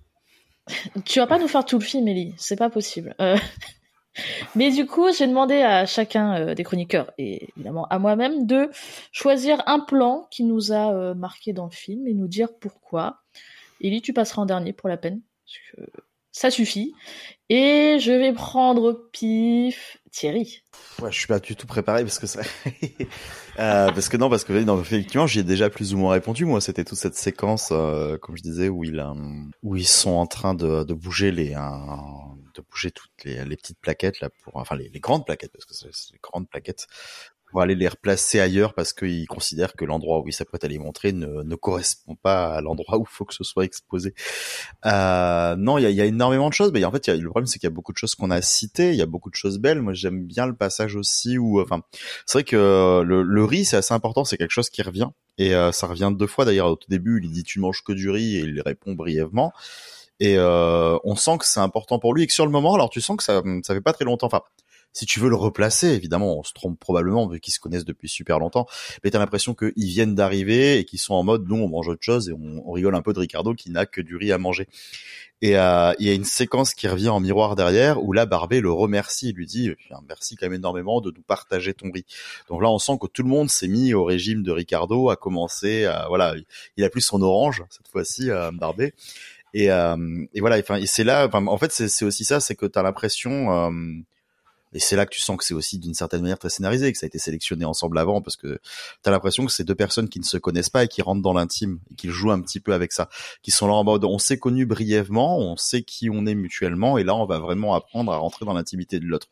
[SPEAKER 3] Tu vas pas nous faire tout le film, Ellie, c'est pas possible. Euh... *laughs* Mais du coup, j'ai demandé à chacun euh, des chroniqueurs et évidemment à moi-même de choisir un plan qui nous a euh, marqué dans le film et nous dire pourquoi. Ellie, tu passeras en dernier pour la peine, parce que ça suffit. Et je vais prendre pif Thierry.
[SPEAKER 4] Ouais, je suis pas du tout préparé parce que ça, *laughs* euh, parce que non, parce que non, effectivement, j'y ai déjà plus ou moins répondu. Moi, c'était toute cette séquence, euh, comme je disais, où il, où ils sont en train de, de bouger les, de bouger toutes les, les, petites plaquettes là pour, enfin les, les grandes plaquettes parce que c'est les grandes plaquettes pour aller les replacer ailleurs parce qu'ils considèrent que l'endroit où ils s'apprêtent à les montrer ne, ne correspond pas à l'endroit où il faut que ce soit exposé. Euh, non, il y a, y a, énormément de choses, mais en fait, y a, le problème c'est qu'il y a beaucoup de choses qu'on a citées, il y a beaucoup de choses belles. Moi, j'aime bien le passage aussi où, enfin, c'est vrai que le, le riz c'est assez important, c'est quelque chose qui revient et euh, ça revient deux fois d'ailleurs. Au tout début, il dit tu manges que du riz et il répond brièvement. Et euh, on sent que c'est important pour lui et que sur le moment, alors tu sens que ça, ça fait pas très longtemps. Enfin, si tu veux le replacer, évidemment, on se trompe probablement vu qu'ils se connaissent depuis super longtemps, mais t'as l'impression qu'ils viennent d'arriver et qu'ils sont en mode, nous, on mange autre chose et on, rigole un peu de Ricardo qui n'a que du riz à manger. Et euh, il y a une séquence qui revient en miroir derrière où là Barbé le remercie lui dit merci quand même énormément de nous partager ton riz. Donc là on sent que tout le monde s'est mis au régime de Ricardo, a commencé, à, voilà, il a plus son orange cette fois-ci euh, Barbé. Et, euh, et voilà, et c'est là, en fait c'est aussi ça, c'est que t'as l'impression euh, et c'est là que tu sens que c'est aussi d'une certaine manière très scénarisé, que ça a été sélectionné ensemble avant, parce que t'as l'impression que c'est deux personnes qui ne se connaissent pas et qui rentrent dans l'intime, et qui jouent un petit peu avec ça, qui sont là en mode on s'est connus brièvement, on sait qui on est mutuellement, et là on va vraiment apprendre à rentrer dans l'intimité de l'autre.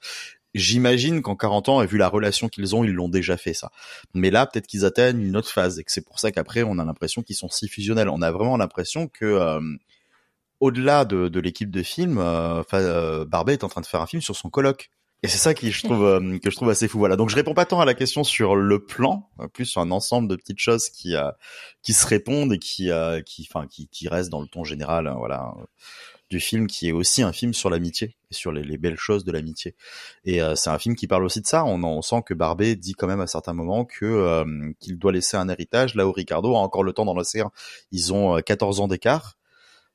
[SPEAKER 4] J'imagine qu'en 40 ans, et vu la relation qu'ils ont, ils l'ont déjà fait ça. Mais là, peut-être qu'ils atteignent une autre phase, et que c'est pour ça qu'après, on a l'impression qu'ils sont si fusionnels. On a vraiment l'impression que... Euh, au-delà de, de l'équipe de film, euh, euh, Barbet est en train de faire un film sur son colloque. Et c'est ça qui je trouve euh, que je trouve assez fou. Voilà. Donc je réponds pas tant à la question sur le plan, euh, plus sur un ensemble de petites choses qui euh, qui se répondent et qui qui enfin qui qui restent dans le ton général, hein, voilà, du film qui est aussi un film sur l'amitié et sur les, les, belles choses de l'amitié. Et c'est un film qui parle aussi de ça. On, on, sent que Barbet dit quand même à certains moments que qu'il doit laisser un héritage là où Ricardo a encore le temps dans l'océan. Ils ont 14 ans d'écart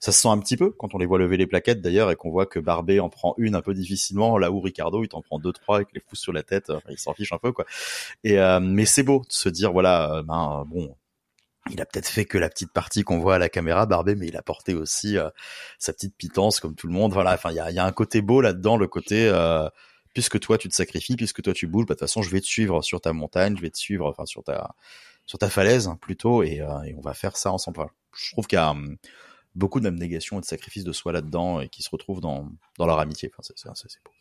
[SPEAKER 4] ça se sent un petit peu quand on les voit lever les plaquettes d'ailleurs et qu'on voit que Barbé en prend une un peu difficilement là où Ricardo il t'en prend deux trois avec les pouces sur la tête il s'en fiche un peu quoi. Et euh, mais c'est beau de se dire voilà euh, ben bon il a peut-être fait que la petite partie qu'on voit à la caméra Barbé mais il a porté aussi euh, sa petite pitance comme tout le monde voilà. Enfin il y a, y a, un côté beau là-dedans le côté euh, puisque toi tu te sacrifies puisque toi tu bouges bah, de toute façon je vais te suivre sur ta montagne je vais te suivre enfin sur ta sur ta falaise hein, plutôt et, et on va faire ça ensemble. Je trouve qu'il y a hum, beaucoup d'abnégation et de sacrifice de soi là-dedans et qui se retrouvent dans, dans leur amitié. Enfin, c'est, c'est, c'est beau.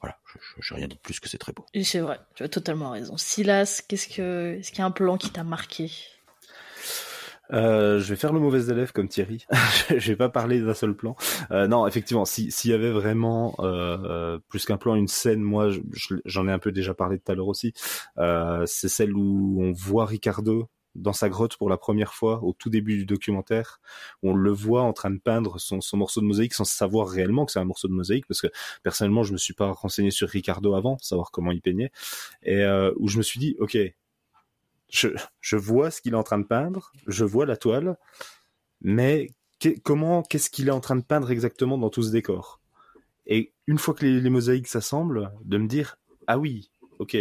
[SPEAKER 4] Voilà, je n'ai rien dit de plus que c'est très beau.
[SPEAKER 3] Et c'est vrai, tu as totalement raison. Silas, qu'est-ce que, est-ce qu'il y a un plan qui t'a marqué?
[SPEAKER 7] Euh, je vais faire le mauvais élève comme Thierry. *laughs* je vais pas parler d'un seul plan. Euh, non, effectivement, s'il y avait vraiment euh, plus qu'un plan, une scène, moi, j'en ai un peu déjà parlé tout à l'heure aussi. Euh, c'est celle où on voit Ricardo dans sa grotte pour la première fois au tout début du documentaire, on le voit en train de peindre son, morceau de mosaïque sans savoir réellement que c'est un morceau de mosaïque, parce que personnellement je me suis pas renseigné sur Ricardo avant, savoir comment il peignait, et euh, où je me suis dit, ok, je, je vois ce qu'il est en train de peindre, je vois la toile, mais comment, qu'est-ce qu'il est en train de peindre exactement dans tout ce décor? Et une fois que les mosaïques s'assemblent, de me dire, ah oui, ok,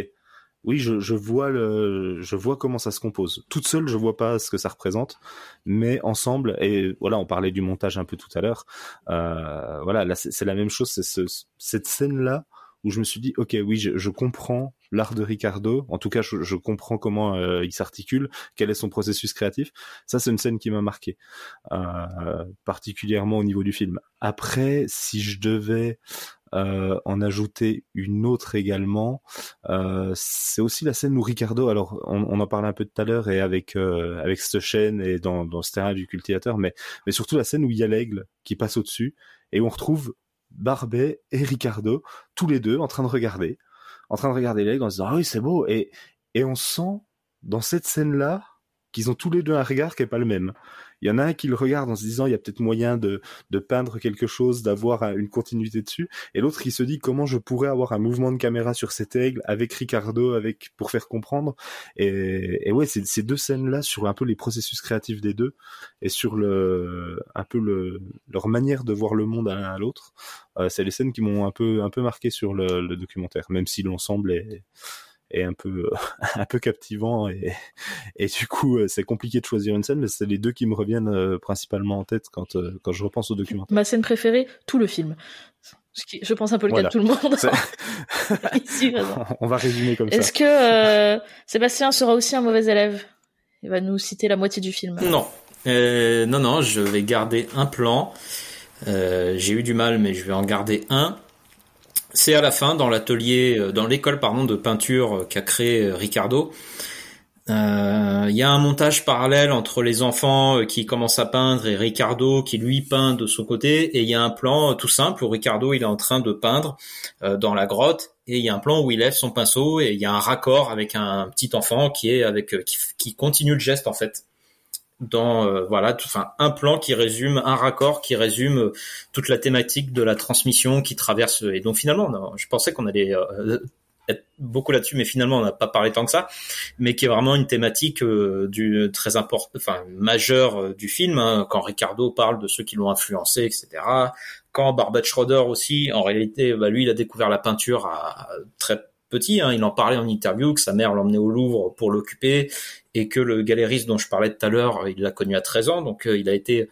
[SPEAKER 7] oui, je, je, vois le, je vois comment ça se compose. Toute seule, je vois pas ce que ça représente, mais ensemble, et voilà, on parlait du montage un peu tout à l'heure. Euh, voilà, là, c'est la même chose. C'est ce, cette scène-là où je me suis dit, ok, oui, je, je comprends l'art de Ricardo. En tout cas, je, je comprends comment euh, il s'articule, quel est son processus créatif. Ça, c'est une scène qui m'a marqué, euh, particulièrement au niveau du film. Après, si je devais euh, en ajouter une autre également. Euh, c'est aussi la scène où Ricardo, alors on, on en parlait un peu tout à l'heure et avec euh, avec cette chaîne et dans, dans ce terrain du cultivateur, mais mais surtout la scène où il y a l'aigle qui passe au-dessus et on retrouve Barbet et Ricardo tous les deux en train de regarder, en train de regarder l'aigle en se disant ah oui c'est beau et et on sent dans cette scène là qu'ils ont tous les deux un regard qui est pas le même. Il y en a un qui le regarde en se disant il y a peut-être moyen de, de peindre quelque chose, d'avoir une continuité dessus, et l'autre qui se dit comment je pourrais avoir un mouvement de caméra sur cet aigle avec Ricardo, avec pour faire comprendre. Et, et ouais, ces deux scènes-là sur un peu les processus créatifs des deux et sur le un peu le leur manière de voir le monde à l'un à l'autre. Euh, c'est les scènes qui m'ont un peu un peu marqué sur le, le documentaire, même si l'ensemble est est un peu *laughs* un peu captivant et *laughs* et du coup euh, c'est compliqué de choisir une scène mais c'est les deux qui me reviennent euh, principalement en tête quand euh, quand je repense au documentaire.
[SPEAKER 3] Ma scène préférée, tout le film. Je pense un peu le
[SPEAKER 7] Voilà.
[SPEAKER 3] cas de tout le monde. *laughs* Ici.
[SPEAKER 7] On va résumer comme ça.
[SPEAKER 3] Est-ce que euh, Sébastien sera aussi un mauvais élève? Il va nous citer la moitié du film.
[SPEAKER 5] Non. Euh, non, non, je vais garder un plan. Euh, J'ai eu du mal, mais je vais en garder un. C'est à la fin, dans l'atelier, euh, dans l'école pardon de peinture euh, qu'a créé euh, Ricardo. Il y a un montage parallèle entre les enfants qui commencent à peindre et Ricardo qui lui peint de son côté. Et il y a un plan tout simple où Ricardo il est en train de peindre dans la grotte et il y a un plan où il lève son pinceau et il y a un raccord avec un petit enfant qui est avec qui continue le geste en fait dans euh, voilà tout- enfin un plan qui résume un raccord qui résume euh, toute la thématique de la transmission qui traverse et donc finalement je pensais qu'on allait euh, être beaucoup là-dessus mais finalement on n'a pas parlé tant que ça mais qui est vraiment une thématique euh, du très important enfin majeure euh, du film hein, quand Ricardo parle de ceux qui l'ont influencé etc quand Barbet Schroeder aussi en réalité bah, lui il a découvert la peinture à, à très petit hein, il en parlait en interview que sa mère l'emmenait au Louvre pour l'occuper et que le galériste dont je parlais tout à l'heure, il l'a connu à 13 ans, donc euh, il a été,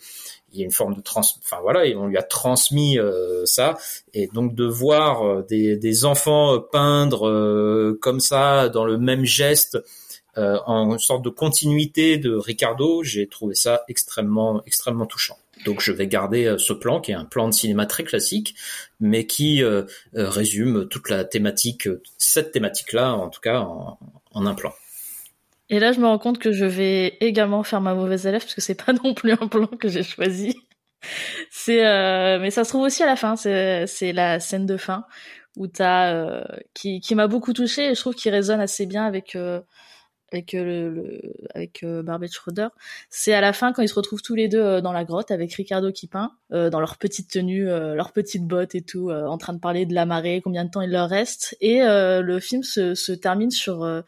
[SPEAKER 5] il y a une forme de trans, enfin voilà, on lui a transmis euh, ça, et donc de voir euh, des, des enfants euh, peindre euh, comme ça dans le même geste, euh, en sorte de continuité de Ricardo, j'ai trouvé ça extrêmement, extrêmement touchant. Donc je vais garder euh, ce plan qui est un plan de cinéma très classique, mais qui euh, euh, résume toute la thématique, cette thématique-là en tout cas en, un plan.
[SPEAKER 3] Et là, je me rends compte que je vais également faire ma mauvaise élève parce que c'est pas *laughs* non plus un plan que j'ai choisi. C'est, euh, mais ça se trouve aussi à la fin. C'est, la scène de fin où t'as, euh, qui, qui m'a beaucoup touchée et je trouve qu'il résonne assez bien avec, avec euh, le, euh, Barbet Schroeder. C'est à la fin quand ils se retrouvent tous les deux euh, dans la grotte avec Ricardo qui peint, dans leur petite tenue, leurs petites bottes et tout, en train de parler de la marée, combien de temps il leur reste. Et le film se, termine sur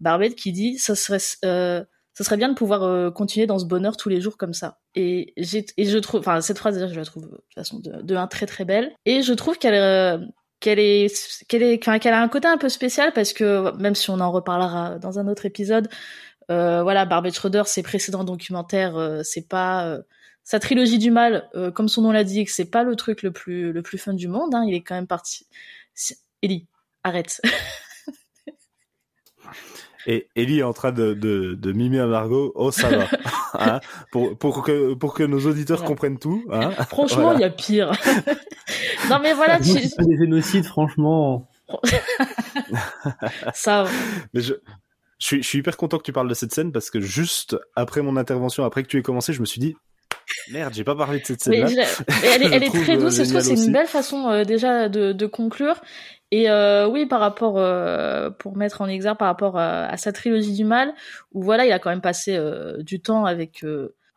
[SPEAKER 3] Barbet qui dit ça serait ça serait bien de pouvoir continuer dans ce bonheur tous les jours comme ça. Et j'ai et je trouve enfin cette phrase je la trouve de toute façon de, de un très très belle et je trouve qu'elle qu'elle a un côté un peu spécial parce que même si on en reparlera dans un autre épisode euh, voilà Barbet Schroeder ses précédents documentaires euh, c'est pas euh, sa trilogie du mal comme son nom l'a dit c'est pas le truc le plus le fun du monde hein, il est quand même parti. Ellie arrête *laughs*
[SPEAKER 7] Et Ellie est en train de, de, de mimer à Margot. Oh, ça va. *laughs* Hein pour, pour, que, pour que nos auditeurs
[SPEAKER 3] Voilà.
[SPEAKER 7] comprennent tout. Hein
[SPEAKER 3] franchement il
[SPEAKER 7] Voilà.
[SPEAKER 3] y a pire *laughs* non mais voilà tu-
[SPEAKER 6] des génocides, franchement. *laughs*
[SPEAKER 3] ça
[SPEAKER 7] Mais je, je, suis, je suis hyper content que tu parles de cette scène parce que juste après mon intervention, après que tu aies commencé, je me suis dit merde, j'ai pas parlé de cette scène-là.
[SPEAKER 3] elle est, *laughs* elle très
[SPEAKER 7] euh,
[SPEAKER 3] douce, je trouve c'est une belle façon euh, déjà de, de conclure. Et euh, oui, par rapport, euh, pour mettre en exergue par rapport à, sa trilogie du mal, où voilà, il a quand même passé du temps avec...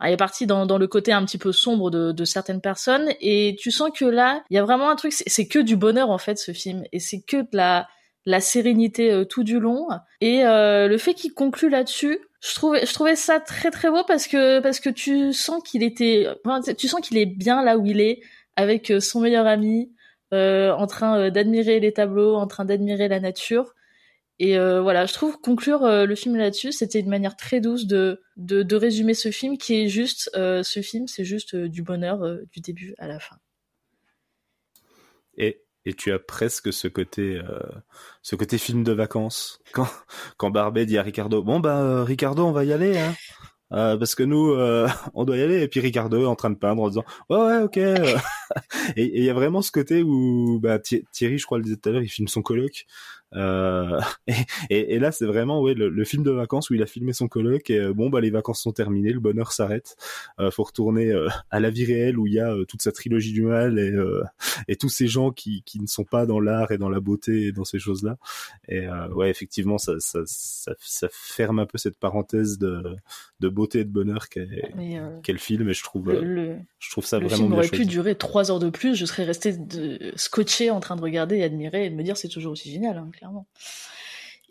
[SPEAKER 3] Il est parti dans, dans le côté un petit peu sombre de, de certaines personnes, et tu sens que là, il y a vraiment un truc, c'est que du bonheur en fait ce film, et c'est que de la, la sérénité euh, tout du long. Et euh, le fait qu'il conclut là-dessus, je trouvais, je trouvais ça très très beau parce que parce que tu sens qu'il était, tu sens qu'il est bien là où il est avec euh, son meilleur ami, euh, en train euh, d'admirer les tableaux, en train d'admirer la nature. Et voilà, je trouve conclure le film là-dessus, c'était une manière très douce de de, de résumer ce film qui est juste, ce film, c'est juste du bonheur du début à la fin.
[SPEAKER 7] Et, tu as presque ce côté, euh, ce côté film de vacances. *laughs* Quand, quand Barbet dit à Ricardo, bon bah euh, Ricardo, on va y aller, hein. Euh, parce que nous, *laughs* on doit y aller. Et puis Ricardo est en train de peindre en disant, ouais ouais ok. *laughs* et il y a vraiment ce côté où bah, Thierry, je crois, le disait tout à l'heure, il filme son coloc euh, *laughs* et, et, là, c'est vraiment ouais, le, film de vacances où il a filmé son colloque et euh, bon, bah les vacances sont terminées, le bonheur s'arrête. Euh, faut retourner euh, à la vie réelle où il y a toute sa trilogie du mal et, et tous ces gens qui, qui ne sont pas dans l'art et dans la beauté et dans ces choses-là. Et ouais, effectivement, ça, ça, ça, ça, ferme un peu cette parenthèse de, de beauté et de bonheur qu'est le film. Et je trouve, le, je trouve ça
[SPEAKER 3] le
[SPEAKER 7] vraiment
[SPEAKER 3] film aurait pu durer trois heures de plus. Je serais resté de, scotché en train de regarder et admirer et de me dire c'est toujours aussi génial. Hein.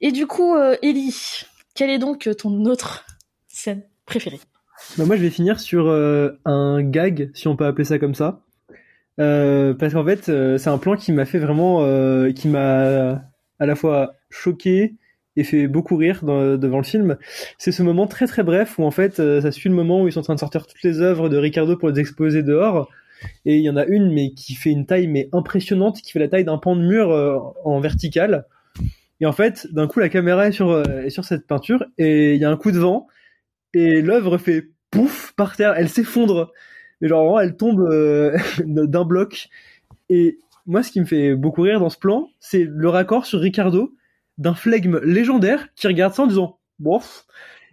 [SPEAKER 3] Et du coup, euh, Ellie, quelle est donc ton autre scène préférée?
[SPEAKER 6] Bah Moi, je vais finir sur euh, un gag, si on peut appeler ça comme ça. Euh, parce qu'en fait, c'est un plan qui m'a fait vraiment, qui m'a à la fois choqué et fait beaucoup rire devant le film. C'est ce moment très très bref où en fait, ça suit le moment où ils sont en train de sortir toutes les œuvres de Ricardo pour les exposer dehors. Et il y en a une mais qui fait une taille mais impressionnante, qui fait la taille d'un pan de mur en vertical. Et en fait, d'un coup, la caméra est sur, euh, est sur cette peinture et il y a un coup de vent et l'œuvre fait pouf par terre, elle s'effondre. Mais genre, elle tombe euh, *laughs* d'un bloc. Et moi, ce qui me fait beaucoup rire dans ce plan, c'est le raccord sur Ricardo d'un flegme légendaire qui regarde ça en disant bof.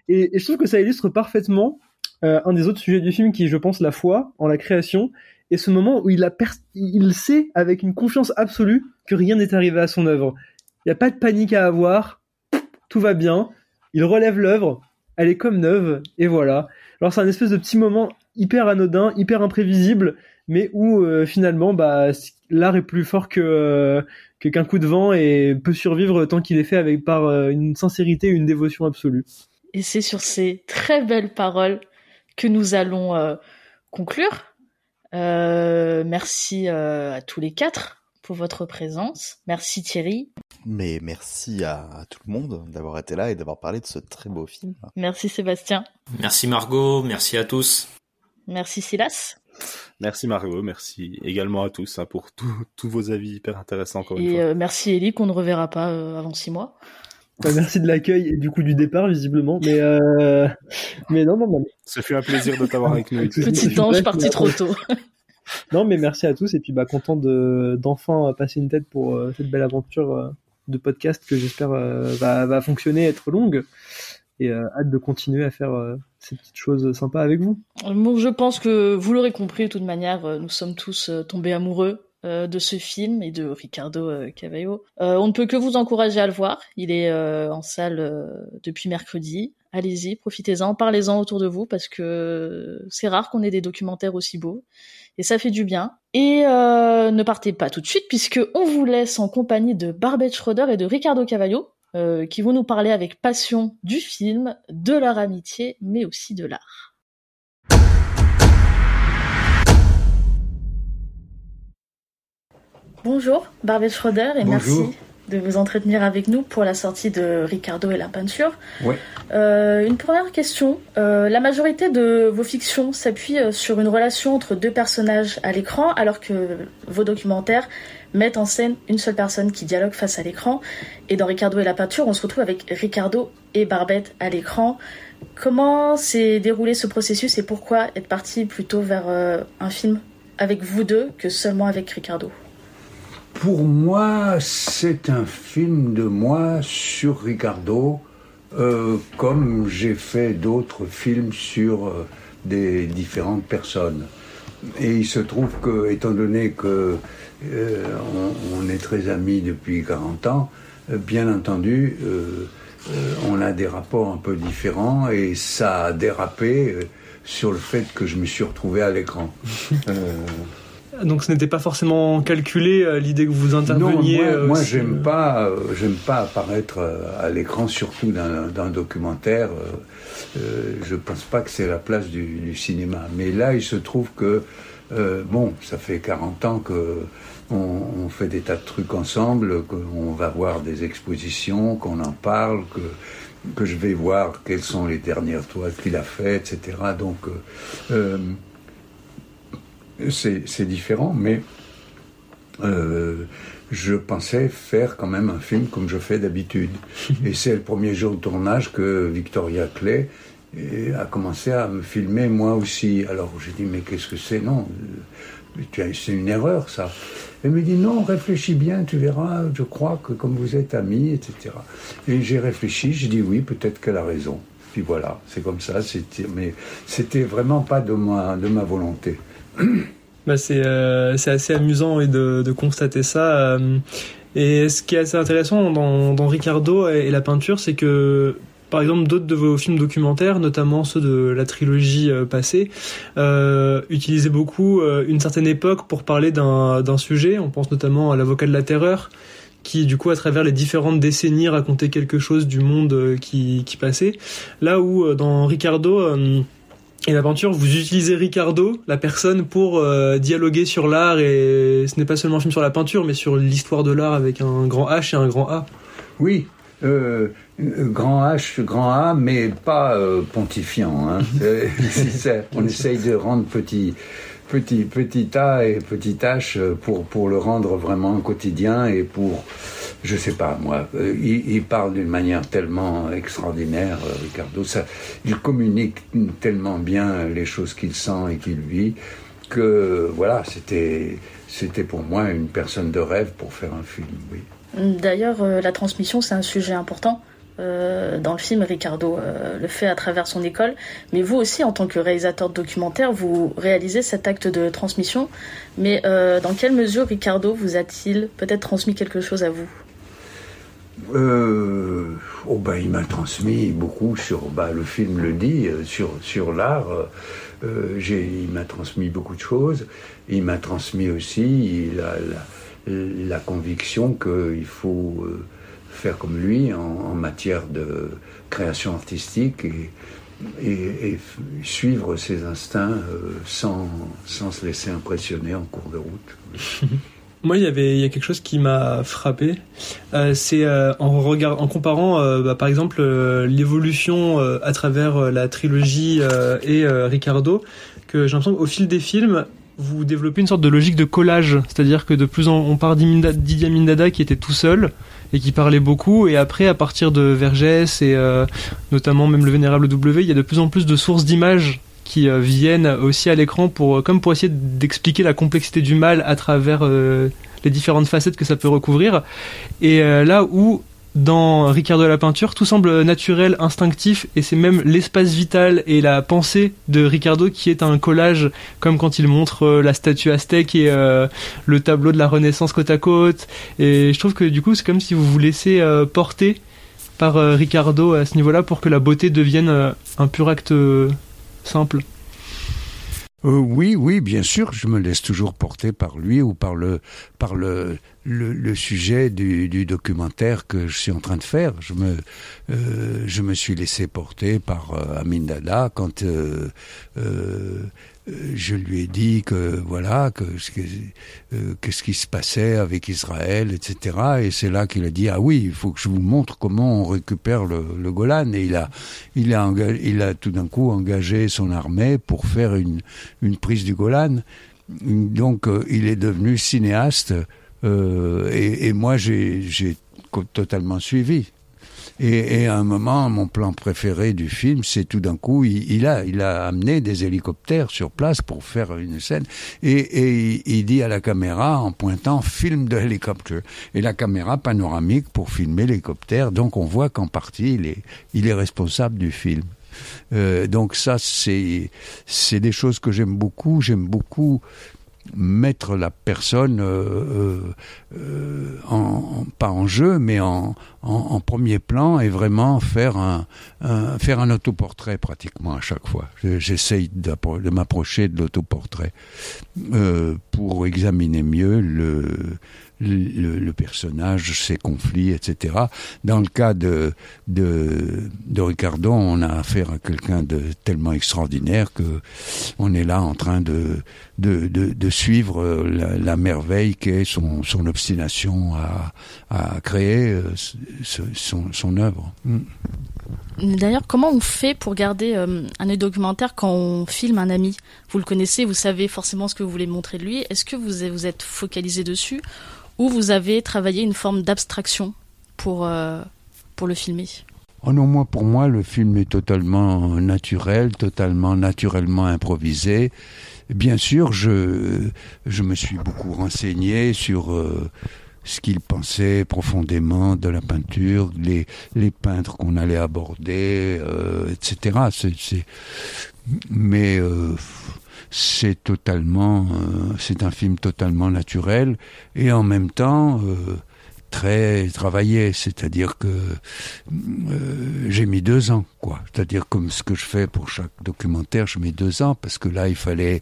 [SPEAKER 6] Et, et je trouve que ça illustre parfaitement euh, un des autres sujets du film qui, je pense, la foi en la création et ce moment où il, a il sait avec une confiance absolue que rien n'est arrivé à son œuvre. Il n'y a pas de panique à avoir. Tout va bien. Il relève l'œuvre. Elle est comme neuve. Et voilà. Alors c'est un espèce de petit moment hyper anodin, hyper imprévisible, mais où euh, finalement, bah, l'art est plus fort que euh, qu'un coup de vent et peut survivre tant qu'il est fait avec par euh, une sincérité, une dévotion absolue.
[SPEAKER 3] Et c'est sur ces très belles paroles que nous allons conclure. merci à tous les quatre pour votre présence. Merci Thierry.
[SPEAKER 4] Mais merci à, tout le monde d'avoir été là et d'avoir parlé de ce très beau film.
[SPEAKER 3] Merci Sébastien.
[SPEAKER 5] Merci Margot, merci à tous.
[SPEAKER 3] Merci Silas.
[SPEAKER 7] Merci Margot, merci également à tous hein, pour tous vos avis hyper intéressants encore
[SPEAKER 3] une
[SPEAKER 7] fois. Et
[SPEAKER 3] euh, merci Ellie qu'on ne reverra pas euh, avant six mois.
[SPEAKER 6] Bah, merci de l'accueil et du coup du départ visiblement, mais euh... mais non non non.
[SPEAKER 7] Ce fut un plaisir de t'avoir avec nous. *laughs*
[SPEAKER 3] Petit ange parti trop tôt. *laughs*
[SPEAKER 6] non, mais merci à tous et puis bah content de d'enfin passer une tête pour euh, cette belle aventure euh, de podcast que j'espère euh, va, va fonctionner, être longue et hâte de continuer à faire ces petites choses sympas avec vous.
[SPEAKER 3] Bon, je pense que vous l'aurez compris de toute manière, nous sommes tous tombés amoureux de ce film et de Ricardo Cavallo. on ne peut que vous encourager à le voir. Il est en salle depuis mercredi. Allez-y, profitez-en, parlez-en autour de vous parce que c'est rare qu'on ait des documentaires aussi beaux et ça fait du bien. Et euh, ne partez pas tout de suite puisque on vous laisse en compagnie de Barbette Schroeder et de Ricardo Cavallo euh, qui vont nous parler avec passion du film, de leur amitié, mais aussi de l'art. Bonjour Barbette Schroeder et merci de vous entretenir avec nous pour la sortie de Ricardo et la peinture. Euh, une première question. Euh, la majorité de vos fictions s'appuient euh, sur une relation entre deux personnages à l'écran, alors que vos documentaires mettent en scène une seule personne qui dialogue face à l'écran. Et dans Ricardo et la peinture, on se retrouve avec Ricardo et Barbette à l'écran. Comment s'est déroulé ce processus et pourquoi être parti plutôt vers un film avec vous deux que seulement avec Ricardo?
[SPEAKER 8] Pour moi, c'est un film de moi sur Ricardo, euh, comme j'ai fait d'autres films sur euh, des différentes personnes. Et il se trouve que, étant donné que euh, on, est très amis depuis 40 ans, bien entendu, on a des rapports un peu différents et ça a dérapé sur le fait que je me suis retrouvé à l'écran. *laughs*
[SPEAKER 6] Donc ce n'était pas forcément calculé euh, l'idée que vous interveniez.
[SPEAKER 8] Non, moi, euh, j'aime pas, euh, j'aime pas apparaître à l'écran, surtout dans, un documentaire. je pense pas que c'est la place du, cinéma. Mais là, il se trouve que bon, ça fait 40 ans que on, fait des tas de trucs ensemble, qu'on va voir des expositions, qu'on en parle, que que je vais voir quelles sont les dernières toiles qu'il a faites, etc. Donc c'est différent, mais euh, je pensais faire quand même un film comme je fais d'habitude. *laughs* Et c'est le premier jour de tournage que Victoria Clay a commencé à me filmer moi aussi. Alors j'ai dit mais qu'est-ce que c'est? Non, c'est une erreur ça. Elle me dit non, réfléchis bien, tu verras, je crois que comme vous êtes amis, etc. Et j'ai réfléchi, j'ai dit oui, peut-être qu'elle a raison. Puis voilà, c'est comme ça, mais c'était vraiment pas de ma, de ma volonté.
[SPEAKER 6] Bah c'est euh, assez amusant de, constater ça. Euh, et ce qui est assez intéressant dans, Ricardo et la peinture, c'est que par exemple, d'autres de vos films documentaires, notamment ceux de la trilogie euh, passée, utilisaient beaucoup une certaine époque pour parler d'un sujet. On pense notamment à l'avocat de la terreur, qui du coup à travers les différentes décennies racontait quelque chose du monde qui passait. Là où dans Ricardo et l'aventure, vous utilisez Ricardo, la personne, pour dialoguer sur l'art et ce n'est pas seulement un film sur la peinture, mais sur l'histoire de l'art avec un grand H et un grand A.
[SPEAKER 8] Oui, euh, grand H, grand A, mais pas euh, pontifiant. Hein. *laughs* on essaye de rendre petit, petit, petit A et petit H pour, pour le rendre vraiment quotidien et pour, je sais pas moi, euh, il, parle d'une manière tellement extraordinaire, Ricardo. Ça, il communique tellement bien les choses qu'il sent et qu'il vit que voilà, c'était, c'était pour moi une personne de rêve pour faire un film. Oui.
[SPEAKER 3] D'ailleurs, euh, la transmission, c'est un sujet important. Euh, dans le film, Ricardo euh, le fait à travers son école. Mais vous aussi, en tant que réalisateur de documentaire, vous réalisez cet acte de transmission. Mais dans quelle mesure Ricardo vous a-t-il peut-être transmis quelque chose à vous?
[SPEAKER 8] Oh bah, Il m'a transmis beaucoup sur, bah, le film le dit, sur, sur l'art. il m'a transmis beaucoup de choses. Il m'a transmis aussi la, la conviction qu'il faut euh, faire comme lui en, matière de création artistique et, et, suivre ses instincts euh, sans, sans se laisser impressionner en cours de route. *laughs*
[SPEAKER 6] Moi, il y avait a quelque chose qui m'a frappé. Euh, c'est en regard, en comparant, bah, par exemple, l'évolution à travers la trilogie et Ricardo, que j'ai l'impression qu'au fil des films, vous développez une sorte de logique de collage, c'est-à-dire que de plus en on part d'Idi Amin Dada qui était tout seul et qui parlait beaucoup, et après à partir de Vergès et euh, notamment même le vénérable W, il y a de plus en plus de sources d'images qui euh, viennent aussi à l'écran pour comme pour essayer d'expliquer la complexité du mal à travers euh, les différentes facettes que ça peut recouvrir. Et là où dans Ricardo la peinture, tout semble naturel, instinctif, et c'est même l'espace vital et la pensée de Ricardo qui est un collage, comme quand il montre euh, la statue aztèque et euh, le tableau de la Renaissance côte à côte. Et je trouve que du coup, c'est comme si vous vous laissez euh, porter par Ricardo à ce niveau-là pour que la beauté devienne un pur acte simple.
[SPEAKER 8] oui, oui, bien sûr, je me laisse toujours porter par lui ou par le, par le, le, sujet du, du, documentaire que je suis en train de faire. Je me, euh, je me suis laissé porter par euh, Amin Dada quand euh, euh, je lui ai dit que voilà que qu'est-ce qui se passait avec Israël, etc. Et c'est là qu'il a dit ah oui, il faut que je vous montre comment on récupère le, le Golan. Et il a il a il a tout d'un coup engagé son armée pour faire une une prise du Golan. Donc il est devenu cinéaste euh, et, et, moi, j'ai totalement suivi. Et, et, à un moment, mon plan préféré du film, c'est tout d'un coup, il, il, a, il a amené des hélicoptères sur place pour faire une scène, et, et il dit à la caméra en pointant film de hélicoptère, et la caméra panoramique pour filmer l'hélicoptère. Donc on voit qu'en partie, il est, il est responsable du film. Euh, donc ça, c'est c'est des choses que j'aime beaucoup. J'aime beaucoup mettre la personne euh, euh, en, pas en jeu mais en, en, en, premier plan et vraiment faire un, un faire un autoportrait pratiquement à chaque fois. J'essaye de m'approcher de l'autoportrait euh, pour examiner mieux le le, personnage, ses conflits, etc. Dans le cas de, de, de Ricardo, on a affaire à quelqu'un de tellement extraordinaire que on est là en train de, de, de, suivre la, la merveille qu'est son, son obstination à, à créer euh, son, son œuvre. Mm.
[SPEAKER 3] D'ailleurs, comment on fait pour garder euh, un œil documentaire quand on filme un ami? Vous le connaissez, vous savez forcément ce que vous voulez montrer de lui. Est-ce que vous vous êtes focalisé dessus ou vous avez travaillé une forme d'abstraction pour, euh, pour le filmer?
[SPEAKER 8] Oh non, moi, pour moi, le film est totalement naturel, totalement naturellement improvisé. Bien sûr, je, je me suis beaucoup renseigné sur euh, ce qu'il pensait profondément de la peinture, les, les peintres qu'on allait aborder, euh, etc. C'est, mais euh, c'est totalement, c'est un film totalement naturel et en même temps très travaillé, c'est-à-dire que euh, j'ai mis deux ans, quoi. C'est-à-dire comme ce que je fais pour chaque documentaire, je mets deux ans parce que là il fallait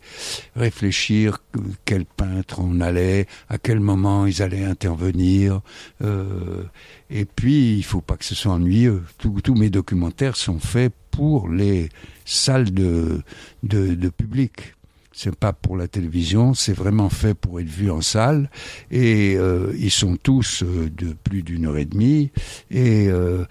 [SPEAKER 8] réfléchir quel peintre on allait, à quel moment ils allaient intervenir, euh, et puis il faut pas que ce soit ennuyeux. tous mes documentaires sont faits pour les salles de, de, de public c'est pas pour la télévision, c'est vraiment fait pour être vu en salle. Et euh, ils sont tous euh, de plus d'une heure et demie. Et, euh,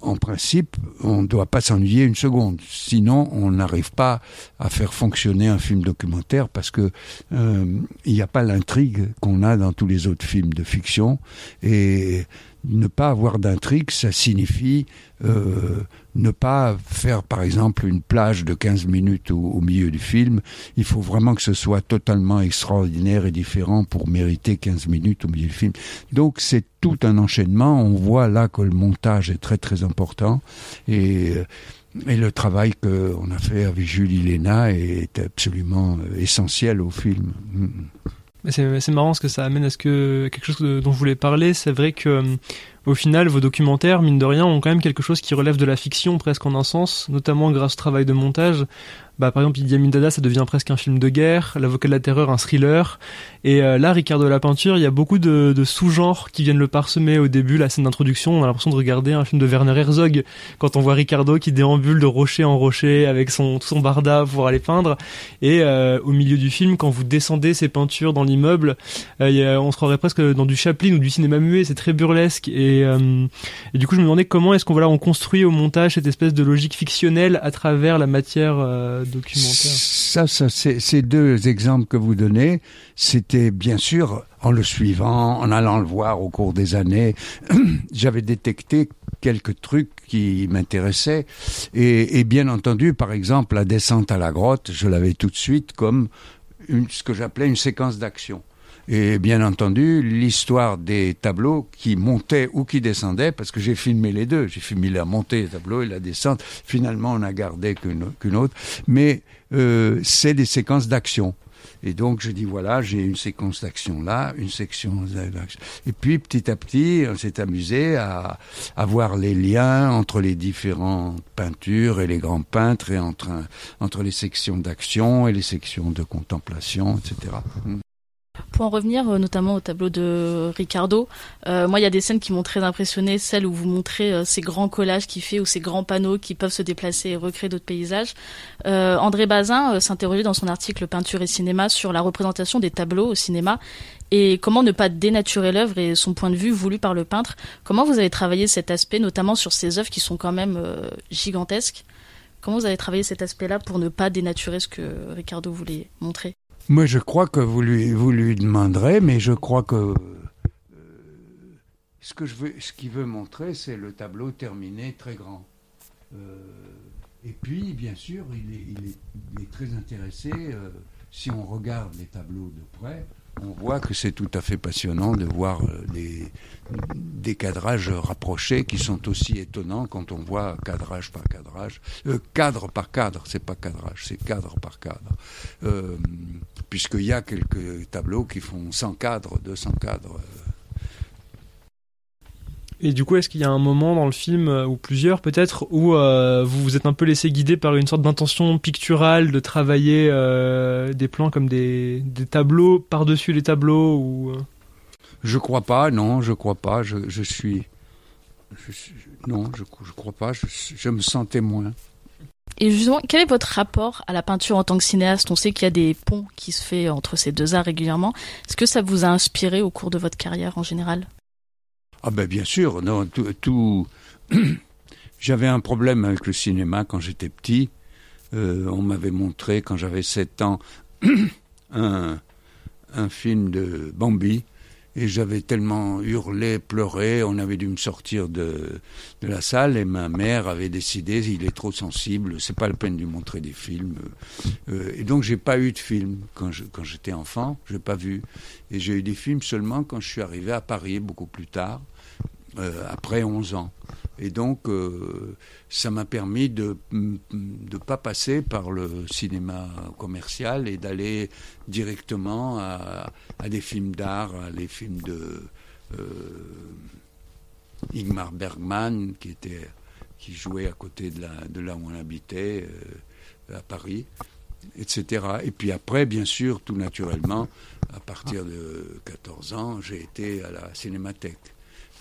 [SPEAKER 8] en principe, on ne doit pas s'ennuyer une seconde. Sinon, on n'arrive pas à faire fonctionner un film documentaire parce que il n'y a pas l'intrigue qu'on a dans tous les autres films de fiction. Et ne pas avoir d'intrigue, ça signifie euh, ne pas faire, par exemple, une plage de 15 minutes au, milieu du film. Il faut vraiment que ce soit totalement extraordinaire et différent pour mériter 15 minutes au milieu du film. Donc c'est tout un enchaînement. On voit là que le montage est très très important et et le travail qu'on a fait avec Julie Léna est absolument essentiel au film. Mm.
[SPEAKER 6] C'est marrant parce que ça amène à ce que quelque chose dont je voulais parler. C'est vrai que euh, au final, vos documentaires, mine de rien, ont quand même quelque chose qui relève de la fiction presque en un sens, notamment grâce au travail de montage bah, par exemple, Idi Amin Dada, ça devient presque un film de guerre, L'avocat de la terreur, un thriller. Et euh, là, Ricardo de la peinture, il y a beaucoup de, de sous-genres qui viennent le parsemer au début, la scène d'introduction. On a l'impression de regarder un film de Werner Herzog quand on voit Ricardo qui déambule de rocher en rocher avec son tout son barda pour aller peindre. Et euh, au milieu du film, quand vous descendez ces peintures dans l'immeuble, euh, on se croirait presque dans du Chaplin ou du cinéma muet. C'est très burlesque. Et, et, du coup, je me demandais comment est-ce qu'on voilà, on construit au montage cette espèce de logique fictionnelle à travers la matière
[SPEAKER 8] Ça, ça ces deux exemples que vous donnez, c'était bien sûr en le suivant, en allant le voir au cours des années, *clears throat* j'avais détecté quelques trucs qui m'intéressaient. Et, bien entendu, par exemple, la descente à la grotte, je l'avais tout de suite comme ce que j'appelais une séquence d'action. Et bien entendu, l'histoire des tableaux qui montaient ou qui descendaient, parce que j'ai filmé les deux, j'ai filmé la montée des tableaux et la descente. Finalement, on n'a gardé qu'une autre. Mais euh, c'est des séquences d'action. Et donc je dis voilà, j'ai une séquence d'action là, une section d'action. Et puis petit à petit, on s'est amusé à, à voir les liens entre les différentes peintures et les grands peintres et entre, entre les sections d'action et les sections de contemplation, etc.
[SPEAKER 3] Pour en revenir euh, notamment au tableau de Ricardo, euh, moi il y a des scènes qui m'ont très impressionné, celles où vous montrez euh, ces grands collages qu'il fait ou ces grands panneaux qui peuvent se déplacer et recréer d'autres paysages. André Bazin s'interrogeait dans son article Peinture et cinéma sur la représentation des tableaux au cinéma et comment ne pas dénaturer l'œuvre et son point de vue voulu par le peintre. Comment vous avez travaillé cet aspect, notamment sur ces œuvres qui sont quand même gigantesques? Comment vous avez travaillé cet aspect-là pour ne pas dénaturer ce que Ricardo voulait montrer?
[SPEAKER 8] Moi, je crois que vous lui, demanderez, mais je crois que euh, ce que je veux, ce qu'il veut montrer, c'est le tableau terminé très grand. Euh, et puis, bien sûr, il est très intéressé. Euh, si on regarde les tableaux de près, on voit que c'est tout à fait passionnant de voir des, euh, des cadrages rapprochés qui sont aussi étonnants quand on voit cadrage par cadrage, euh, cadre par cadre, c'est pas cadrage, c'est cadre par cadre. Euh, Puisqu'il y a quelques tableaux qui font 100 cadres, 200 cadres.
[SPEAKER 6] Et du coup, est-ce qu'il y a un moment dans le film, euh, ou plusieurs peut-être, où euh, vous vous êtes un peu laissé guider par une sorte d'intention picturale de travailler euh, des plans comme des, des tableaux par-dessus les tableaux ou...
[SPEAKER 8] Je crois pas, non, je crois pas. Je, je suis... non, je, je crois pas. Je, je me sens témoin.
[SPEAKER 3] Et justement, quel est votre rapport à la peinture en tant que cinéaste? On sait qu'il y a des ponts qui se font entre ces deux arts régulièrement. Est-ce que ça vous a inspiré au cours de votre carrière en général?
[SPEAKER 8] Ah ben bien sûr, non, tout. *clears throat* j'avais un problème avec le cinéma quand j'étais petit. Euh, on m'avait montré quand j'avais 7 ans *clears throat* un, un, film de Bambi et j'avais tellement hurlé, pleuré, on avait dû me sortir de, la salle et ma mère avait décidé, il est trop sensible, c'est pas la peine de lui montrer des films. Euh, et donc j'ai pas eu de film quand je, quand j'étais enfant, j'ai pas vu. Et j'ai eu des films seulement quand je suis arrivé à Paris beaucoup plus tard, euh, après 11 ans. Et donc, euh, ça m'a permis de ne pas passer par le cinéma commercial et d'aller directement à, des films d'art, à les films de euh, Ingmar Bergman, qui, était, qui jouait à côté de, la, de là où on habitait, euh, à Paris, etc. Et puis après, bien sûr, tout naturellement, à partir de 14 ans, j'ai été à la cinémathèque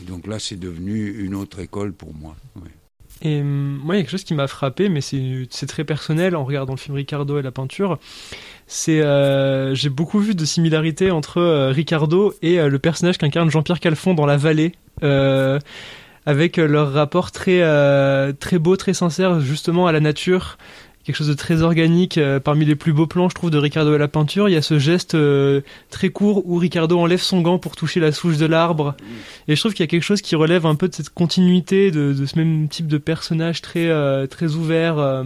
[SPEAKER 8] donc là, c'est devenu une autre école pour moi.
[SPEAKER 6] Et hum, moi, il y a quelque chose qui m'a frappé, mais c'est très personnel en regardant le film Ricardo et la peinture. C'est euh, j'ai beaucoup vu de similarités entre euh, Ricardo et euh, le personnage qu'incarne Jean-Pierre Calfon dans La Vallée. avec leur rapport très très beau, très sincère justement à la nature, quelque chose de très organique. Euh, parmi les plus beaux plans, je trouve, de Ricardo à la peinture, il y a ce geste euh, très court où Ricardo enlève son gant pour toucher la souche de l'arbre. Et je trouve qu'il y a quelque chose qui relève un peu de cette continuité, de, ce même type de personnage très, euh, très ouvert.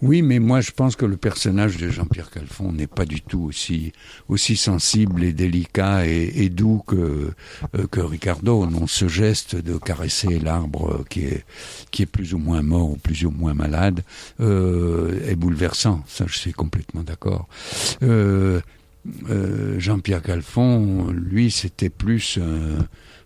[SPEAKER 8] Oui, mais moi je pense que le personnage de Jean-Pierre Calfon n'est pas du tout aussi aussi sensible et délicat et, doux que euh, que Ricardo. Non, ce geste de caresser l'arbre qui est qui est plus ou moins mort ou plus ou moins malade euh, est bouleversant. Ça, je suis complètement d'accord. Euh, Jean-Pierre Calfon, lui, c'était plus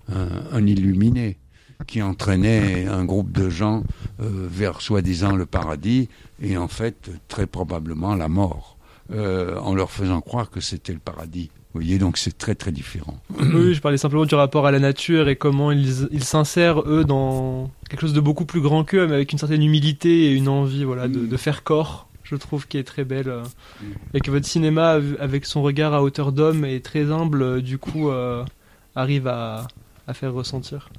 [SPEAKER 8] un illuminé qui entraînait un groupe de gens euh, vers soi-disant le paradis et en fait très probablement la mort, euh, en leur faisant croire que c'était le paradis. Vous voyez, donc c'est très très différent.
[SPEAKER 6] Oui, je parlais simplement du rapport à la nature et comment ils s'insèrent eux dans quelque chose de beaucoup plus grand qu'eux, mais avec une certaine humilité et une envie, voilà, de, faire corps. Je trouve qui est très belle euh, et que votre cinéma, avec son regard à hauteur d'homme, est très humble. Du coup, arrive à faire ressentir.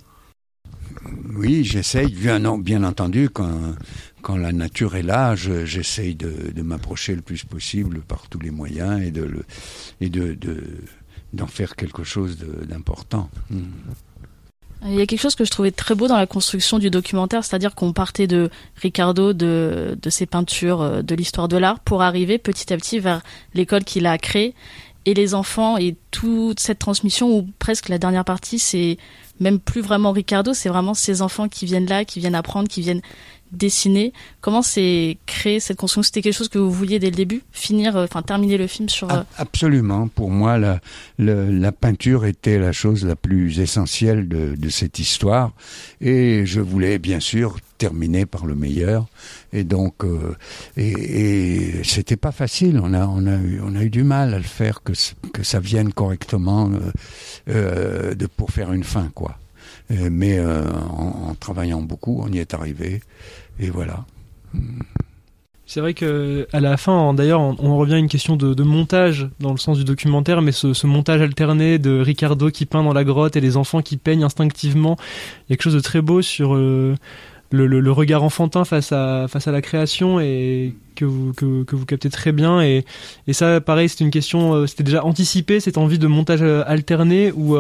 [SPEAKER 8] Oui, j'essaye, bien, bien entendu, quand, quand la nature est là, j'essaye de, de m'approcher le plus possible par tous les moyens et de le, de, d'en faire quelque chose d'important. Hmm.
[SPEAKER 3] Il y a quelque chose que je trouvais très beau dans la construction du documentaire, c'est-à-dire qu'on partait de Ricardo, de, de ses peintures, euh, de l'histoire de l'art, pour arriver petit à petit vers l'école qu'il a créée et les enfants et toute cette transmission où presque la dernière partie c'est même plus vraiment Ricardo, c'est vraiment ces enfants qui viennent là, qui viennent apprendre, qui viennent dessiner. Comment c'est créé cette construction? C'était quelque chose que vous vouliez dès le début? Finir, euh, enfin terminer le film sur... Euh,
[SPEAKER 8] absolument. Pour moi, la, la, peinture était la chose la plus essentielle de, de, cette histoire. Et je voulais bien sûr terminer par le meilleur. Et donc, euh, et, et c'était pas facile. On a, on a eu, on a eu du mal à le faire que que ça vienne correctement euh, de pour faire une fin, quoi. mais en, en, travaillant beaucoup, on y est arrivé. Et voilà.
[SPEAKER 6] C'est vrai que à la fin, d'ailleurs, on, revient à une question de, montage dans le sens du documentaire, mais ce, montage alterné de Ricardo qui peint dans la grotte et les enfants qui peignent instinctivement, il y a quelque chose de très beau sur euh, le, regard enfantin face à la création et que vous captez très bien et, et ça, pareil, c'est une question, euh, c'était déjà anticipé cette envie de montage euh, alterné ou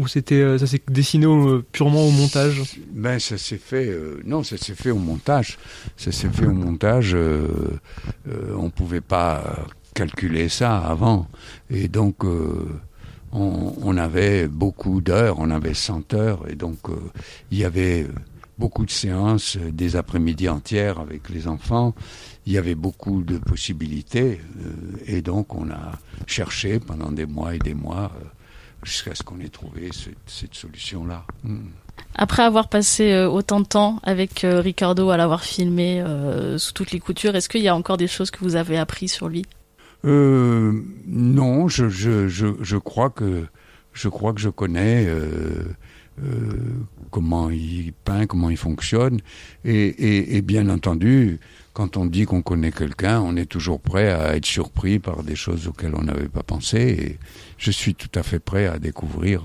[SPEAKER 6] ou c'était euh, ça s'est dessiné purement au montage?
[SPEAKER 8] Ben ça s'est fait euh, non ça s'est fait au montage. Ça s'est fait au montage euh, on pouvait pas calculer ça avant. Et donc on, on, avait beaucoup d'heures on avait 100 heures. Et donc il y avait beaucoup de séances des après-midi entières avec les enfants. Il y avait beaucoup de possibilités et donc on a cherché pendant des mois et des mois jusqu'à ce qu'on ait trouvé cette, solution-là. Hmm.
[SPEAKER 3] Après avoir passé euh, autant de temps avec euh, Ricardo, à l'avoir filmé euh, sous toutes les coutures, est-ce qu'il y a encore des choses que vous avez appris sur lui?
[SPEAKER 8] Non, je, je, je, je, crois que je crois que je connais comment il peint, comment il fonctionne, et, et, et bien entendu, quand on dit qu'on connaît quelqu'un, on est toujours prêt à être surpris par des choses auxquelles on n'avait pas pensé. Et je suis tout à fait prêt à découvrir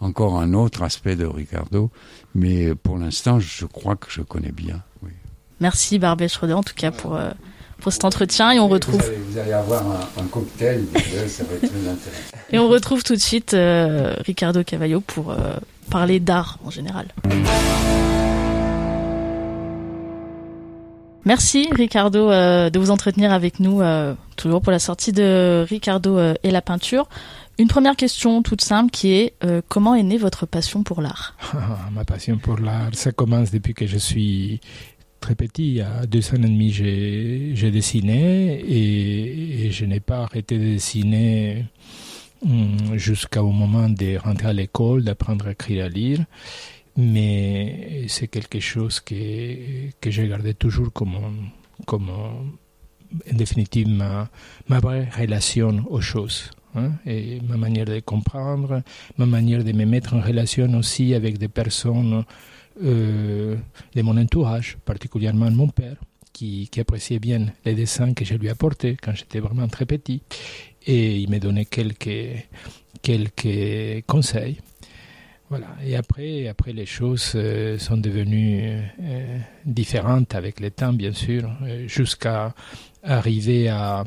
[SPEAKER 8] encore un autre aspect de Ricardo. Mais pour l'instant, je crois que je connais bien. Oui.
[SPEAKER 3] Merci Barbet Schroeder en tout cas pour, euh, pour cet entretien et on retrouve.
[SPEAKER 8] Vous allez, avoir un, un cocktail, ça va être très intéressant.
[SPEAKER 3] Et on retrouve tout de suite euh, Ricardo Cavallo pour euh, parler d'art en général. Merci Ricardo euh, de vous entretenir avec nous toujours pour la sortie de Ricardo et la peinture. Une première question toute simple qui est comment est née votre passion pour l'art? *laughs*
[SPEAKER 9] Ma passion pour l'art, ça commence depuis que je suis très petit. À deux ans et demi, j'ai dessiné et, je n'ai pas arrêté de dessiner jusqu'au moment de rentrer à l'école, d'apprendre à écrire à lire. Mais c'est quelque chose que, que j'ai gardé toujours comme, comme en définitive ma, ma vraie relation aux choses. Hein, et ma manière de comprendre, ma manière de me mettre en relation aussi avec des personnes euh, de mon entourage, particulièrement mon père, qui, qui, appréciait bien les dessins que je lui apportais quand j'étais vraiment très petit. Et il m'a donné quelques, quelques conseils. Voilà. Et après, après les choses euh, sont devenues euh, différentes avec le temps, bien sûr, euh, jusqu'à arriver à,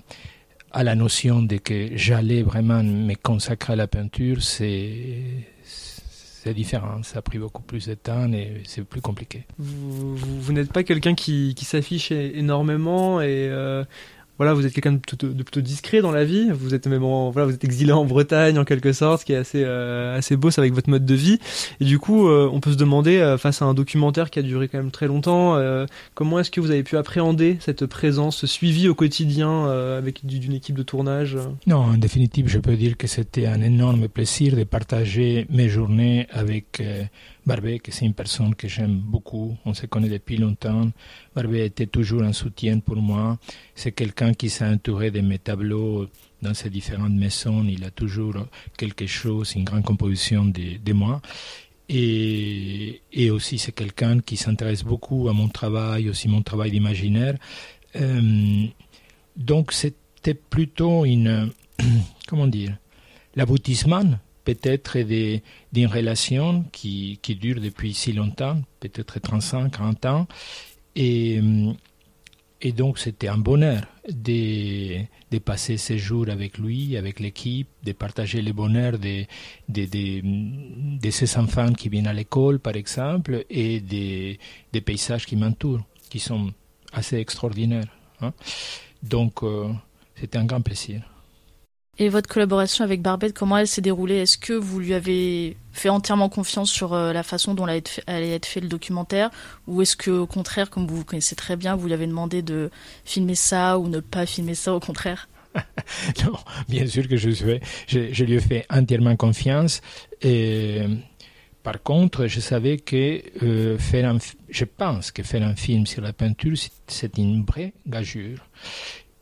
[SPEAKER 9] à la notion de que j'allais vraiment me consacrer à la peinture. C'est différent. Ça a pris beaucoup plus de temps et c'est plus compliqué.
[SPEAKER 6] Vous, vous, n'êtes pas quelqu'un qui, qui s'affiche énormément et voilà, vous êtes quelqu'un de, de, plutôt discret dans la vie. Vous êtes même voilà, vous êtes exilé en Bretagne en quelque sorte, ce qui est assez euh, assez beau, c'est avec votre mode de vie. Et du coup, euh, on peut se demander euh, face à un documentaire qui a duré quand même très longtemps, euh, comment est-ce que vous avez pu appréhender cette présence, ce suivi au quotidien avec d'une équipe de tournage
[SPEAKER 9] Non, en définitive, je peux dire que c'était un énorme plaisir de partager mes journées avec Barbet, c'est une personne que j'aime beaucoup, on se connaît depuis longtemps. Barbet était toujours un soutien pour moi. C'est quelqu'un qui s'est entouré de mes tableaux dans ses différentes maisons. Il a toujours quelque chose, une grande composition de, de moi. Et, et aussi, c'est quelqu'un qui s'intéresse beaucoup à mon travail, aussi mon travail d'imaginaire. Euh, donc, c'était plutôt une, *clears throat* comment dire, l'aboutissement peut-être d'une relation qui, qui, dure depuis si longtemps, peut-être 35, 40 ans. Et, et donc c'était un bonheur de, de, passer ces jours avec lui, avec l'équipe, de partager le bonheur de, de, de, ces enfants qui viennent à l'école, par exemple, et des, des paysages qui m'entourent, qui sont assez extraordinaires. Hein. Donc euh, c'était un grand plaisir.
[SPEAKER 3] Et votre collaboration avec Barbette, comment elle s'est déroulée? Est-ce que vous lui avez fait entièrement confiance sur euh, la façon dont allait être fait, le documentaire? Ou est-ce que, au contraire, comme vous vous connaissez très bien, vous lui avez demandé de filmer ça ou ne pas filmer ça, au contraire? *laughs*
[SPEAKER 9] Non, bien sûr que je, suis, je, lui ai fait entièrement confiance. Et, par contre, je savais que euh, faire je pense que faire un film sur la peinture, c'est une vraie gageure.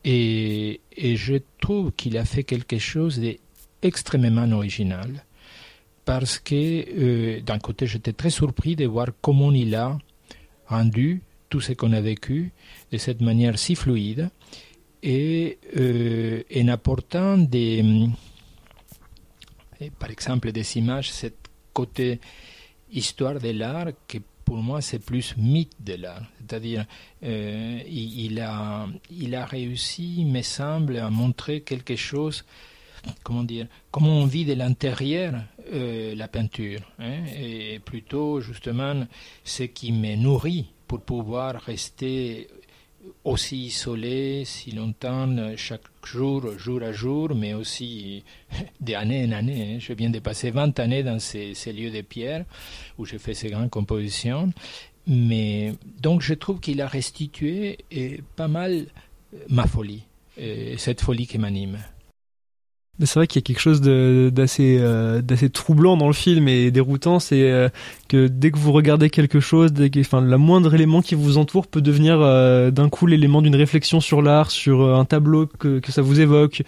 [SPEAKER 9] Et, je trouve qu'il a fait quelque chose d'extrêmement original. Parce que, euh, d'un côté, j'étais très surpris de voir comment il a rendu tout ce qu'on a vécu de cette manière si fluide et euh, en apportant des, par exemple, des images, ce côté histoire de l'art que pour moi, c'est plus mythe de l'art. C'est-à-dire, euh, il, a, il a réussi, me semble, à montrer quelque chose, comment dire, comment on vit de l'intérieur euh, la peinture, hein, et plutôt justement ce qui me nourrit pour pouvoir rester aussi isolé si longtemps, chaque jour, jour à jour, mais aussi *laughs* d'année en année. Hein. Je viens de passer 20 années dans ces, lieux de pierre où j'ai fait ces grandes compositions. Mais donc je trouve qu'il a restitué et pas mal ma folie, et cette folie qui m'anime.
[SPEAKER 6] C'est vrai qu'il y a quelque chose d'assez euh, troublant dans le film et déroutant, c'est euh, que dès que vous regardez quelque chose, dès que, enfin, la moindre élément qui vous entoure peut devenir euh, d'un coup l'élément d'une réflexion sur l'art, sur un tableau que, que ça vous évoque,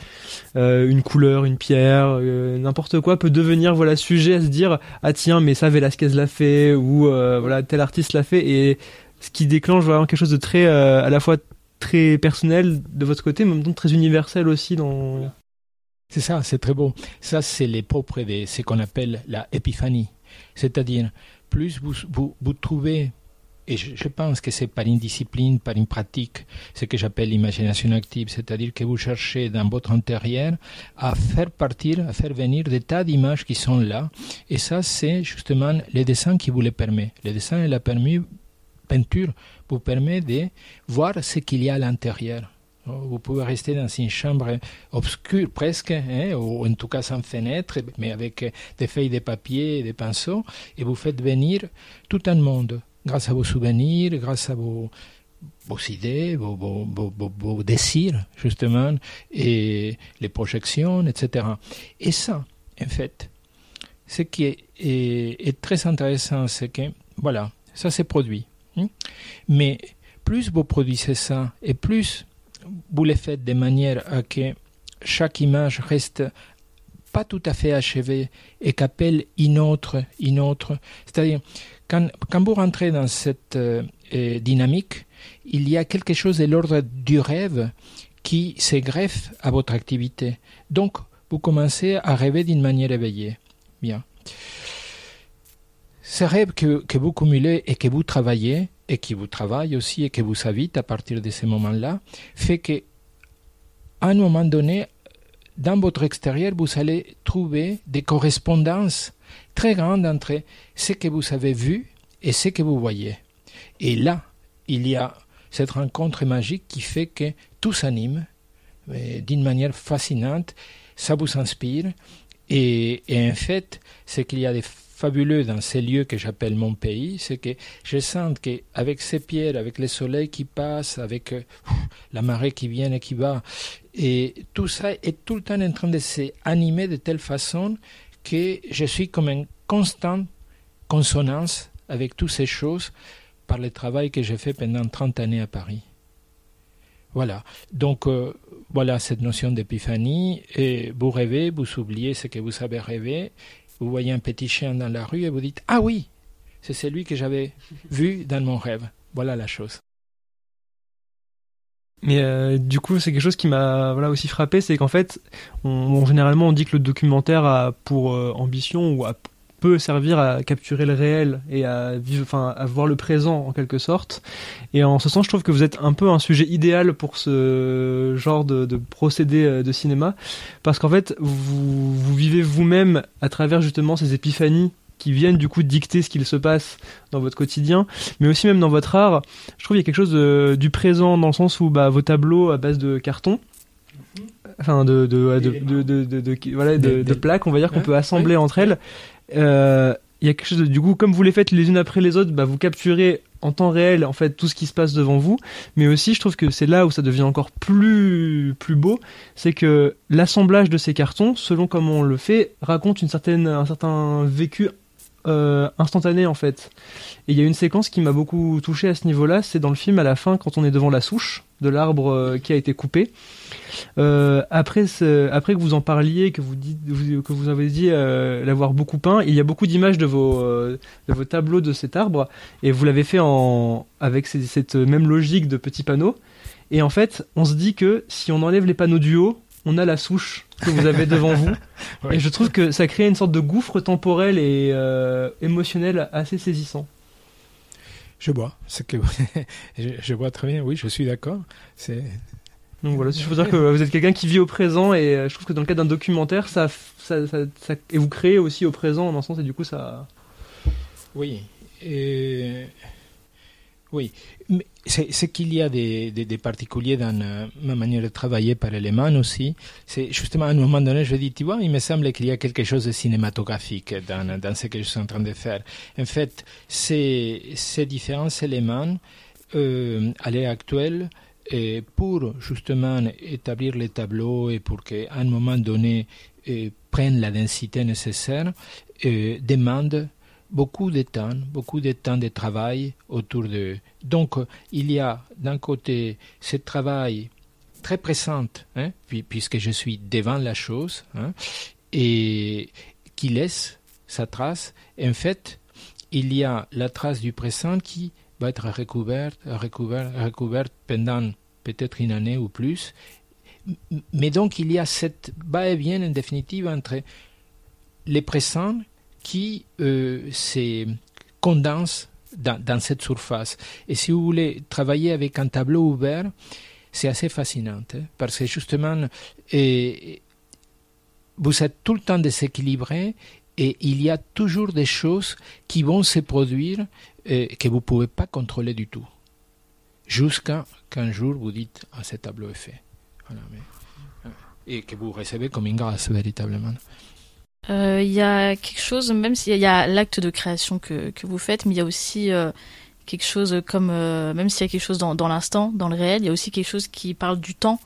[SPEAKER 6] une couleur, une pierre, n'importe quoi peut devenir voilà sujet à se dire ah tiens mais ça Velasquez l'a fait ou voilà tel artiste l'a fait et ce qui déclenche vraiment quelque chose de très à la fois très personnel de votre côté, mais en même temps très universel aussi dans
[SPEAKER 9] c'est ça, c'est très beau. Ça, c'est les propres de ce qu'on appelle la épiphanie. C'est-à-dire, plus vous, vous, trouvez et je, pense que c'est par une discipline, par une pratique, ce que j'appelle l'imagination active, c'est-à-dire que vous cherchez dans votre intérieur à faire partir, à faire venir des tas d'images qui sont là, et ça c'est justement le dessin qui vous le permet. Le dessin et la peinture vous permet de voir ce qu'il y a à l'intérieur. Vous pouvez rester dans une chambre obscure presque, hein, ou en tout cas sans fenêtre, mais avec des feuilles de papier et des pinceaux, et vous faites venir tout un monde, grâce à vos souvenirs, grâce à vos, vos idées, vos, vos, vos, désirs, justement, et les projections, etc. Et ça, en fait, ce qui est, est, est très intéressant, c'est que, voilà, ça c'est produit. Hein, mais plus vous produisez ça, et plus vous le faites de manière à que chaque image reste pas tout à fait achevée et qu'appelle une autre, une autre. C'est-à-dire, quand, vous rentrez dans cette euh, dynamique, il y a quelque chose de l'ordre du rêve qui se greffe à votre activité. Donc, vous commencez à rêver d'une manière éveillée. Bien. Ce rêve que, que vous cumulez et que vous travaillez, et qui vous travaille aussi et qui vous habite à partir de ce moment-là, fait que à un moment donné, dans votre extérieur, vous allez trouver des correspondances très grandes entre ce que vous avez vu et ce que vous voyez. Et là, il y a cette rencontre magique qui fait que tout s'anime d'une manière fascinante, ça vous inspire, et, et en fait, c'est qu'il y a des fabuleux dans ces lieux que j'appelle mon pays, c'est que je sens qu'avec ces pierres, avec le soleil qui passe, avec euh, la marée qui vient et qui va, et tout ça est tout le temps en train de s'animer de telle façon que je suis comme en constante consonance avec toutes ces choses par le travail que j'ai fait pendant 30 années à Paris. Voilà. Donc, euh, voilà cette notion d'épiphanie. Et vous rêvez, vous oubliez ce que vous avez rêvé, vous voyez un petit chien dans la rue et vous dites Ah oui, c'est celui que j'avais *laughs* vu dans mon rêve. Voilà la chose.
[SPEAKER 6] Mais euh, du coup, c'est quelque chose qui m'a voilà aussi frappé, c'est qu'en fait, on, généralement on dit que le documentaire a pour euh, ambition ou a peut servir à capturer le réel et à vivre, enfin, à voir le présent en quelque sorte. Et en ce sens, je trouve que vous êtes un peu un sujet idéal pour ce genre de, de procédé euh, de cinéma, parce qu'en fait, vous, vous vivez vous-même à travers justement ces épiphanies qui viennent du coup dicter ce qu'il se passe dans votre quotidien, mais aussi même dans votre art. Je trouve qu'il y a quelque chose de, du présent dans le sens où bah, vos tableaux à base de carton, enfin de de de, de, de, de, de voilà de, plaques on va dire qu'on peut assembler entre elles euh, il y a quelque chose de, du coup comme vous les faites les unes après les autres bah vous capturez en temps réel en fait tout ce qui se passe devant vous. Mais aussi je trouve que c'est là où ça devient encore plus plus beau c'est que l'assemblage de ces cartons selon comment on le fait raconte une certaine un certain vécu euh, instantané en fait. Et il y a une séquence qui m'a beaucoup touché à ce niveau-là, c'est dans le film à la fin quand on est devant la souche de l'arbre euh, qui a été coupé. Euh, après, après que vous en parliez, que vous, dites, que vous avez dit l'avoir beaucoup peint, il y a beaucoup d'images de vos, de vos tableaux de cet arbre et vous l'avez fait avec cette même logique de petits panneaux. Et en fait, on se dit que si on enlève les panneaux du haut, on a la souche que vous avez devant vous. *laughs* ouais. Et je trouve que ça crée une sorte de gouffre temporel et euh, émotionnel assez saisissant.
[SPEAKER 9] Je c'est que *laughs* je, je, vois très bien. Oui, je suis d'accord. C'est
[SPEAKER 6] donc voilà, je veux dire que vous êtes quelqu'un qui vit au présent et euh, je trouve que dans le cadre d'un documentaire, ça, ça, ça, ça, et vous créez aussi au présent dans le sens et du coup ça.
[SPEAKER 9] Oui. Et... Oui, c'est qu'il y a des, des, particuliers dans euh, ma manière de travailler par éléments aussi. C'est justement à un moment donné, je dis, tu vois, il me semble qu'il y a quelque chose de cinématographique dans, dans ce que je suis en train de faire. En fait, ces, ces différents éléments, euh, à l'heure actuelle, et pour justement établir les tableaux et pour qu'à un moment donné euh, prennent la densité nécessaire, euh, demandent beaucoup de temps, beaucoup de temps de travail autour de. Donc, il y a d'un côté ce travail très présent, hein, puisque je suis devant la chose, hein, et qui laisse sa trace. En fait, il y a la trace du présent qui va être recouverte, recouverte, recouverte pendant peut-être une année ou plus. Mais donc, il y a cette va-et-vient en définitive entre les présents qui euh, se condensent dans, cette surface. Et si vous voulez travailler avec un tableau ouvert, c'est assez fascinant, hein, parce que justement, et, vous êtes tout le temps déséquilibré et il y a toujours des choses qui vont se produire et que vous ne pouvez pas contrôler du tout. Jusqu'à qu'un jour vous dites Ah, ce tableau est fait. Et que vous recevez comme une grâce, véritablement.
[SPEAKER 3] Il y a quelque chose, même s'il y a l'acte de création que, que, vous faites, mais il y a aussi euh, quelque chose comme, euh, même s'il y a quelque chose dans, dans l'instant, dans le réel, il y a aussi quelque chose qui parle du temps,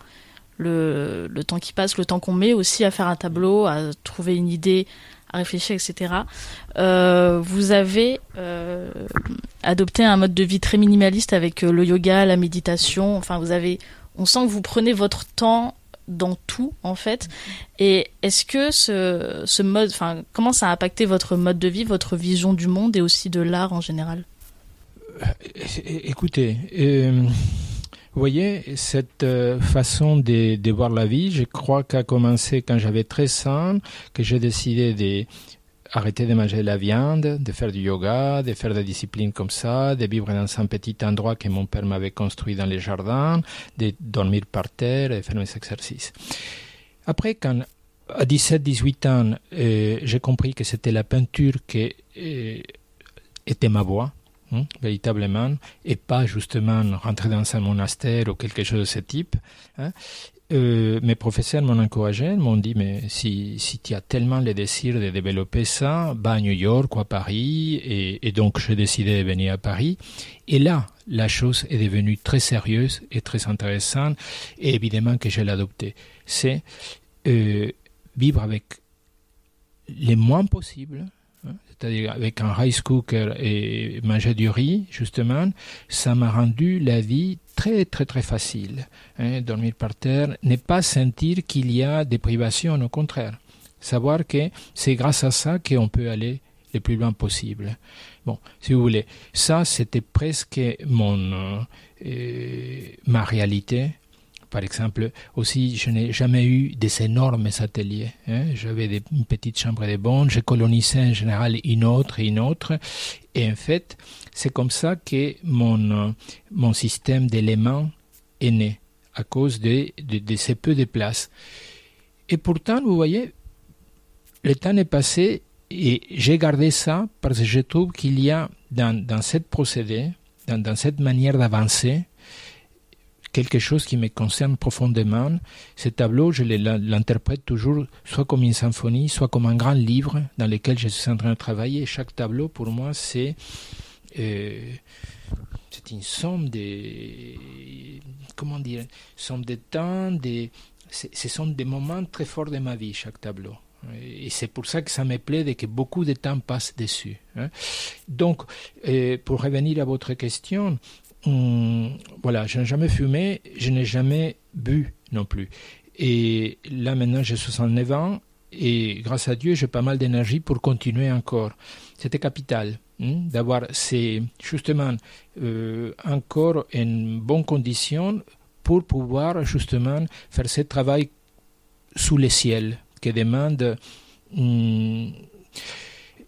[SPEAKER 3] le, le temps qui passe, le temps qu'on met aussi à faire un tableau, à trouver une idée, à réfléchir, etc. Euh, vous avez euh, adopté un mode de vie très minimaliste avec le yoga, la méditation. Enfin, vous avez, on sent que vous prenez votre temps dans tout en fait. Et est-ce que ce, mode, enfin, comment ça a impacté votre mode de vie, votre vision du monde et aussi de l'art en général?
[SPEAKER 9] Écoutez, euh, vous voyez, cette euh, façon de, de, voir la vie, je crois qu'a commencé quand j'avais 13 ans, que j'ai décidé de arrêter de manger la viande, de faire du yoga, de faire des disciplines comme ça, de vivre dans un petit endroit que mon père m'avait construit dans les jardins, de dormir par terre et de faire mes exercices. Après, quand à 17-18 ans, euh, j'ai compris que c'était la peinture qui euh, était ma voie, hein, véritablement, et pas justement rentrer dans un monastère ou quelque chose de ce type. Hein. Euh, mes professeurs m'ont encouragé, m'ont dit mais si, tu as tellement le désir de développer ça, va à New York ou à Paris, et, donc j'ai décidé de venir à Paris. Et là, la chose est devenue très sérieuse et très intéressante, et évidemment que je l'ai adopté. C'est euh, vivre avec le moins possible, c'est-à-dire avec un rice cooker et manger du riz, justement, ça m'a rendu la vie très très très facile. Hein, dormir par terre, ne pas sentir qu'il y a des privations, au contraire. Savoir que c'est grâce à ça qu'on peut aller le plus loin possible. Bon, si vous voulez, ça c'était presque mon euh, ma réalité par exemple, aussi, je n'ai jamais eu des énormes ateliers. Hein. J'avais une petite chambre de bonne, j'ai colonisé en général une autre et une autre. Et en fait, c'est comme ça que mon, mon système d'éléments est né, à cause de, de, ces peu de place. Et pourtant, vous voyez, le temps est passé et j'ai gardé ça parce que je trouve qu'il y a dans, dans cette procédé, dans, dans cette manière d'avancer, quelque chose qui me concerne profondément. Ce tableau, je l'interprète toujours soit comme une symphonie, soit comme un grand livre dans lequel je suis en train de travailler. Chaque tableau, pour moi, c'est c'est une somme de comment dire, somme de temps, de, ce sont des moments très forts de ma vie, chaque tableau. Et c'est pour ça que ça me plaît de que beaucoup de temps passe dessus. Hein. Donc, euh, pour revenir à votre question, Hum, voilà, je n'ai jamais fumé, je n'ai jamais bu non plus. Et là maintenant j'ai 69 ans et grâce à Dieu j'ai pas mal d'énergie pour continuer encore. C'était capital d'avoir ces justement euh, encore en bonnes conditions pour pouvoir justement faire ce travail sous le ciel qui demande hum,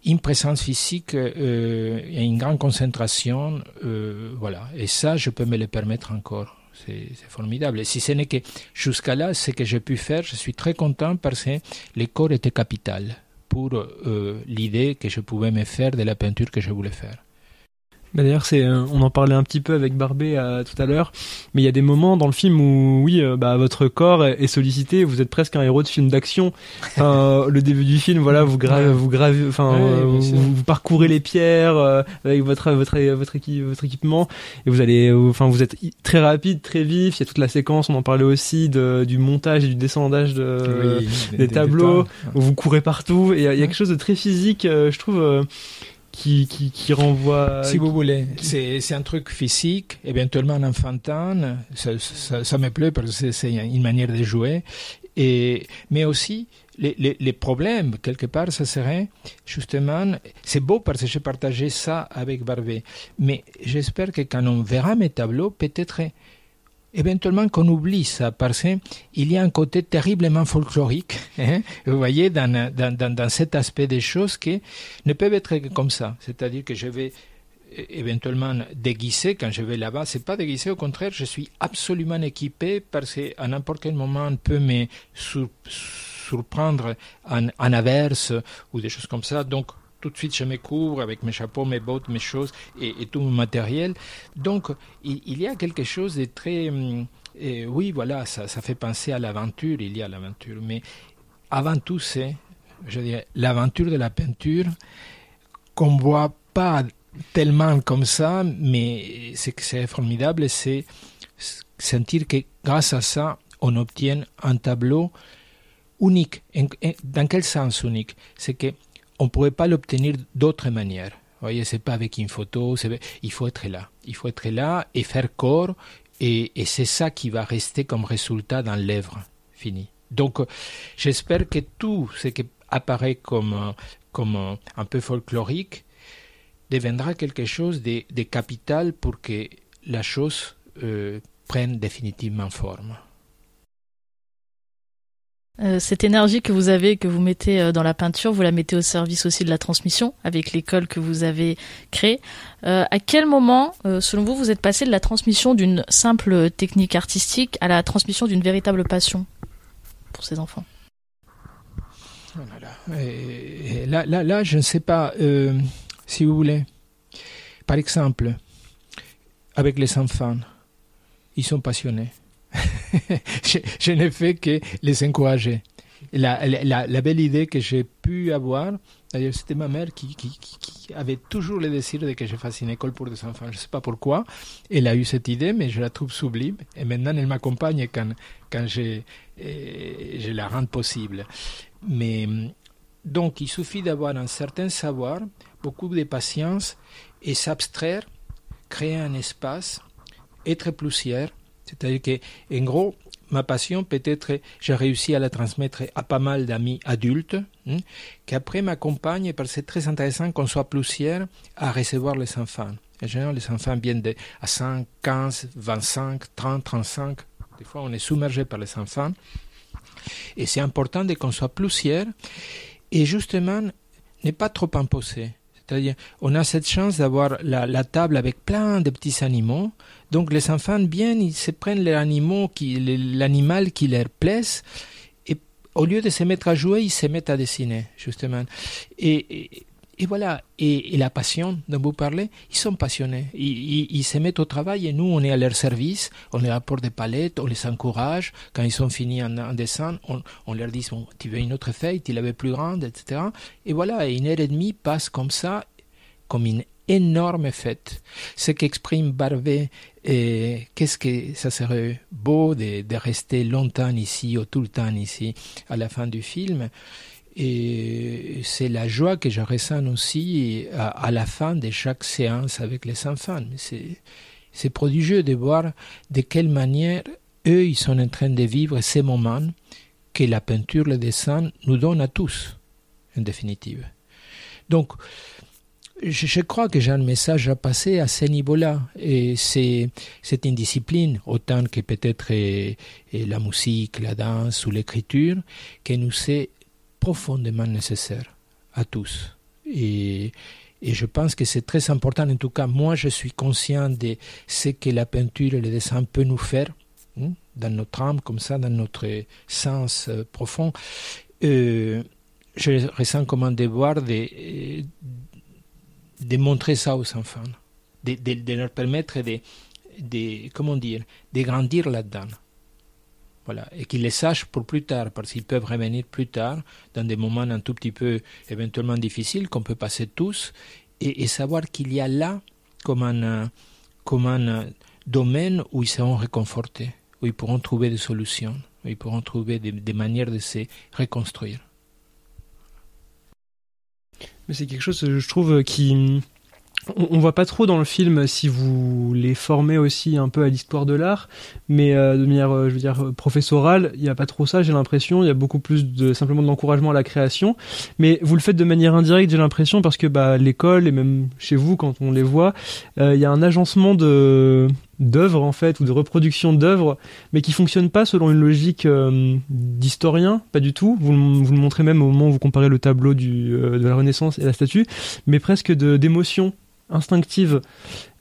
[SPEAKER 9] une présence physique euh, et une grande concentration, euh, voilà. Et ça, je peux me le permettre encore. C'est formidable. Si ce n'est que jusqu'à là, ce que j'ai pu faire, je suis très content parce que le corps était capital pour euh, l'idée que je pouvais me faire de la peinture que je voulais faire.
[SPEAKER 6] Bah d'ailleurs, c'est, euh, on en parlait un petit peu avec Barbé euh, tout à l'heure, mais il y a des moments dans le film où, oui, euh, bah, votre corps est, sollicité, vous êtes presque un héros de film d'action. Enfin, *laughs* le début du film, voilà, vous gravez, vous gravez, enfin, vous, parcourez les pierres avec votre votre votre, votre équipement et vous allez, enfin, vous êtes très rapide, très vif. Il y a toute la séquence, on en parlait aussi de, du montage et du descendage de, des, tableaux. Où vous courez partout et il y a quelque chose de très physique, je trouve qui, qui, qui renvoie.
[SPEAKER 9] Si vous voulez, c'est un truc physique, éventuellement enfantin. Ça, ça, ça me plaît parce que c'est une manière de jouer. Et, mais aussi, les, les, les, problèmes, quelque part, ça serait justement, c'est beau parce que j'ai partagé ça avec Barbet, mais j'espère que quand on verra mes tableaux, peut-être éventuellement qu'on oublie ça, parce qu'il y a un côté terriblement folklorique, hein, vous voyez, dans, dans, dans, dans, cet aspect des choses qui ne peuvent être que comme ça. C'est-à-dire que je vais éventuellement déguisé quand je vais là-bas. C'est pas déguisé, au contraire, je suis absolument équipé parce qu'à n'importe quel moment on peut me surprendre en, en averse ou des choses comme ça. Donc tout de suite je me couvre avec mes chapeaux, mes bottes, mes choses et, tout mon matériel. Donc il, y a quelque chose de très... Hum, oui, voilà, ça, ça fait penser à l'aventure, il y a l'aventure. Mais avant tout, c'est, je dirais, l'aventure de la peinture qu'on voit pas tellement comme ça, mais c'est c'est formidable, c'est sentir que grâce à ça, on obtient un tableau unique. dans quel sens unique? C'est que on ne pourrait pas l'obtenir d'autre manière. Vous voyez, c'est pas avec une photo, il faut être là. Il faut être là et faire corps, et, c'est ça qui va rester comme résultat dans l'œuvre finie. Donc, j'espère que tout ce qui apparaît comme, comme un peu folklorique deviendra quelque chose de, capital pour que la chose euh, prenne définitivement forme.
[SPEAKER 3] Euh, cette énergie que vous avez, que vous mettez euh, dans la peinture, vous la mettez au service aussi de la transmission avec l'école que vous avez créée. Euh, à quel moment, selon vous, vous êtes passé de la transmission d'une simple technique artistique à la transmission d'une véritable passion pour ces enfants?
[SPEAKER 9] Oh là, là, là, je ne sais pas si vous voulez. Par exemple, avec les enfants, ils sont passionnés *laughs* je, n'ai fait que les encourager. La, belle idée que j'ai pu avoir, d'ailleurs c'était ma mère qui, avait toujours le désir de que je fasse une école pour des enfants. Je ne sais pas pourquoi. Elle a eu cette idée, mais je la trouve sublime. Et maintenant, elle m'accompagne quand, je, euh, je la rends possible. Mais donc, il suffit d'avoir un certain savoir, beaucoup de patience et s'abstraire, créer un espace, être plusieurs c'est-à-dire que, en gros, ma passion, peut-être, j'ai réussi à la transmettre à pas mal d'amis adultes, hein, qui après m'accompagnent, parce que c'est très intéressant qu'on soit plusieurs à recevoir les enfants. En général, les enfants viennent de, à 5, 15, 25, 30, 35. Des fois, on est submergé par les enfants. Et c'est important qu'on soit plusieurs et justement, ne pas trop imposer. C'est-à-dire, on a cette chance d'avoir la, table avec plein de petits animaux. Donc, les enfants viennent, ils se prennent l'animal qui, l'animal qui leur plaise. Et au lieu de se mettre à jouer, ils se mettent à dessiner, justement. Et, voilà. Et, la passion dont vous parlez, ils sont passionnés. Ils, ils, se mettent au travail et nous, on est à leur service. On leur apporte des palettes, on les encourage. Quand ils sont finis en, dessin, on, on, leur dit Tu veux une autre feuille, tu l'avais plus grande, etc. Et voilà, une heure et demie passe comme ça, comme une énorme fête. Ce qu'exprime Barbet, qu'est-ce que ça serait beau de, de, rester longtemps ici, ou tout le temps ici, à la fin du film. Et c'est la joie que je ressens aussi à, la fin de chaque séance avec les enfants. C'est prodigieux de voir de quelle manière eux, ils sont en train de vivre ces moments que la peinture, le dessin nous donne à tous, en définitive. Donc, je, crois que j'ai un message à passer à ce niveau-là. Et c'est, c'est une discipline, autant que peut-être la musique, la danse ou l'écriture, qui nous est profondément nécessaire à tous. Et, et je pense que c'est très important. En tout cas, moi, je suis conscient de ce que la peinture et le dessin peuvent nous faire hein, dans notre âme, comme ça, dans notre sens euh, profond. Euh, je ressens comme un devoir de, de montrer ça aux enfants, de, de, de leur permettre de, de, comment dire, de grandir là-dedans. Voilà, et qu'ils les sachent pour plus tard, parce qu'ils peuvent revenir plus tard, dans des moments un tout petit peu éventuellement difficiles qu'on peut passer tous, et, savoir qu'il y a là comme un, comme un domaine où ils seront réconfortés, où ils pourront trouver des solutions, où ils pourront trouver des, des manières de se reconstruire.
[SPEAKER 6] Mais c'est quelque chose, je trouve, qui on, voit pas trop dans le film si vous les formez aussi un peu à l'histoire de l'art, mais euh, de manière, euh, je veux dire, professorale, il y a pas trop ça, j'ai l'impression. Il y a beaucoup plus de simplement de l'encouragement à la création, mais vous le faites de manière indirecte, j'ai l'impression, parce que bah l'école et même chez vous quand on les voit, euh, il y a un agencement de d'œuvres en fait ou de reproduction d'œuvres mais qui fonctionne pas selon une logique d'historien pas du tout. Vous, le montrez même au moment où vous comparez le tableau de la Renaissance et la statue mais presque d'émotion instinctive.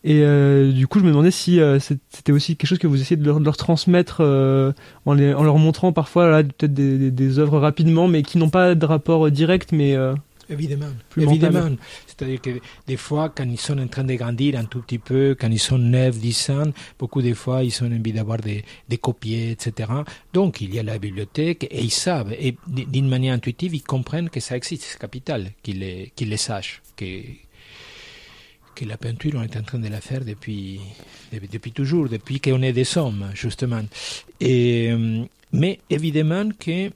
[SPEAKER 6] Et euh, du coup, je me demandais si euh, c'était aussi quelque chose que vous essayez de leur, de leur transmettre euh, en, les, en, leur montrant parfois peut-être des, des, des, œuvres rapidement, mais qui n'ont pas de rapport direct, mais
[SPEAKER 9] Évidemment, évidemment. C'est-à-dire que des fois, quand ils sont en train de grandir un tout petit peu, quand ils sont 9, 10 ans, beaucoup de fois, ils ont envie d'avoir des, des copies, etc. Donc, il y a la bibliothèque et ils savent, et d'une manière intuitive, ils comprennent que ça existe, c'est capital qu'ils les, les sachent, que, que la peinture, on est en train de la faire depuis, depuis toujours, depuis qu'on est des hommes, justement. Et, mais évidemment que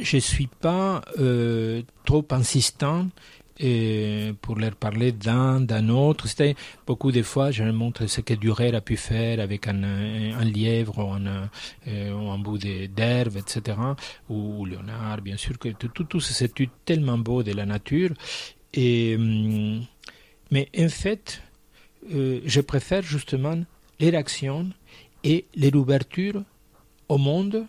[SPEAKER 9] je ne suis pas euh, trop insistant et pour leur parler d'un, d'un autre. Beaucoup de fois, je leur montre ce que Durer a pu faire avec un, un lièvre ou un, euh, un bout d'herbe, etc. Ou Léonard, bien sûr, que tout, tout, tout ces études tellement beaux de la nature. Et, mais en fait, euh, je préfère justement les réactions et l'ouverture au monde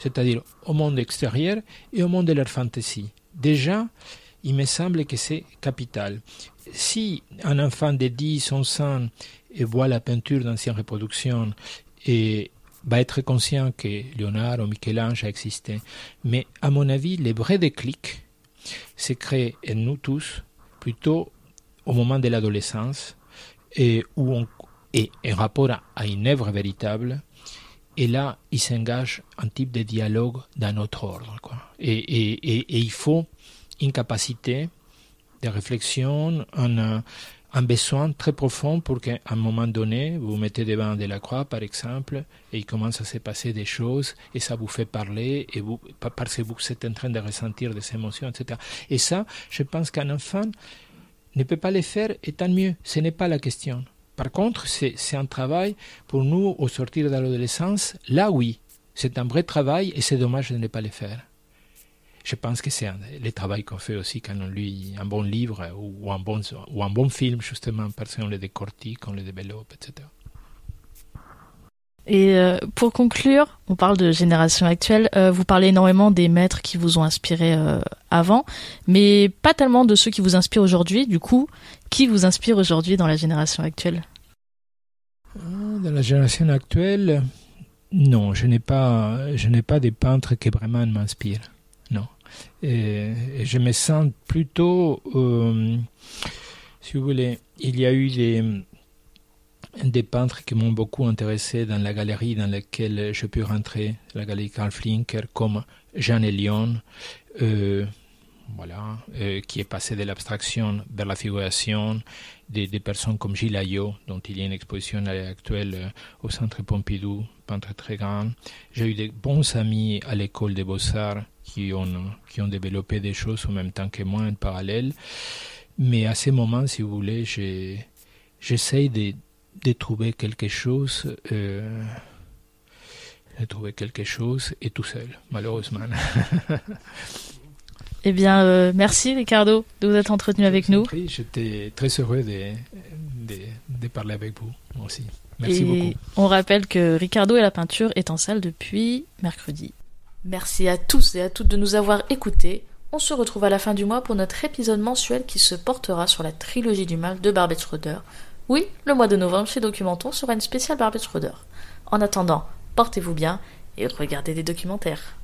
[SPEAKER 9] c'est-à-dire au monde extérieur et au monde de leur fantaisie. Déjà, il me semble que c'est capital. Si un enfant de 10, 11 ans voit la peinture d'ancienne reproduction et va être conscient que Léonard ou Michel-Ange a existé, mais à mon avis, le vrai déclic se crée en nous tous plutôt au moment de l'adolescence et où on est en rapport à une œuvre véritable et là, il s'engage un type de dialogue d'un autre ordre. Quoi. Et, et, il faut une capacité de réflexion, un, un besoin très profond pour qu'à un moment donné, vous vous mettez devant de la croix, par exemple, et il commence à se passer des choses, et ça vous fait parler, et vous, parce que vous êtes en train de ressentir des émotions, etc. Et ça, je pense qu'un enfant ne peut pas le faire, et tant mieux, ce n'est pas la question. Par contre, c'est un travail pour nous au sortir de l'adolescence. Là, oui, c'est un vrai travail et c'est dommage de ne pas le faire. Je pense que c'est le travail qu'on fait aussi quand on lit un bon livre ou un bon, ou un bon film, justement, parce qu'on le décortique, on le développe, etc.
[SPEAKER 3] Et euh, pour conclure, on parle de génération actuelle. Euh, vous parlez énormément des maîtres qui vous ont inspiré euh, avant, mais pas tellement de ceux qui vous inspirent aujourd'hui. Du coup, qui vous inspire aujourd'hui dans la génération actuelle?
[SPEAKER 9] Dans la génération actuelle, non, je n'ai pas, je n'ai pas des peintres qui vraiment m'inspirent. Non, et, je me sens plutôt, si vous voulez, il y a eu des des peintres qui m'ont beaucoup intéressé dans la galerie dans laquelle je peux rentrer, la galerie Karl Flinker, comme Jean Elion, euh, voilà, euh, qui est passé de l'abstraction vers la figuration, des, personnes comme Gilles Ayot, dont il y a une exposition à l'heure actuelle euh, au Centre Pompidou, peintre très grand. J'ai eu des bons amis à l'école des Beaux-Arts qui ont, qui ont développé des choses en même temps que moi en parallèle. Mais à ces moments, si vous voulez, j'essaye de de trouver quelque chose, euh, de trouver quelque chose et tout seul, malheureusement. *laughs*
[SPEAKER 3] eh bien, euh, merci Ricardo de vous être entretenu avec nous.
[SPEAKER 9] J'étais très heureux de, de, de, parler avec vous aussi. Merci
[SPEAKER 3] et
[SPEAKER 9] beaucoup.
[SPEAKER 3] On rappelle que Ricardo et la peinture est en salle depuis mercredi. Merci à tous et à toutes de nous avoir écoutés. On se retrouve à la fin du mois pour notre épisode mensuel qui se portera sur la trilogie du mal de Barbet Schroeder. Oui, le mois de novembre chez Documenton sera une spéciale Barbet Schroeder. En attendant, portez-vous bien et regardez des documentaires.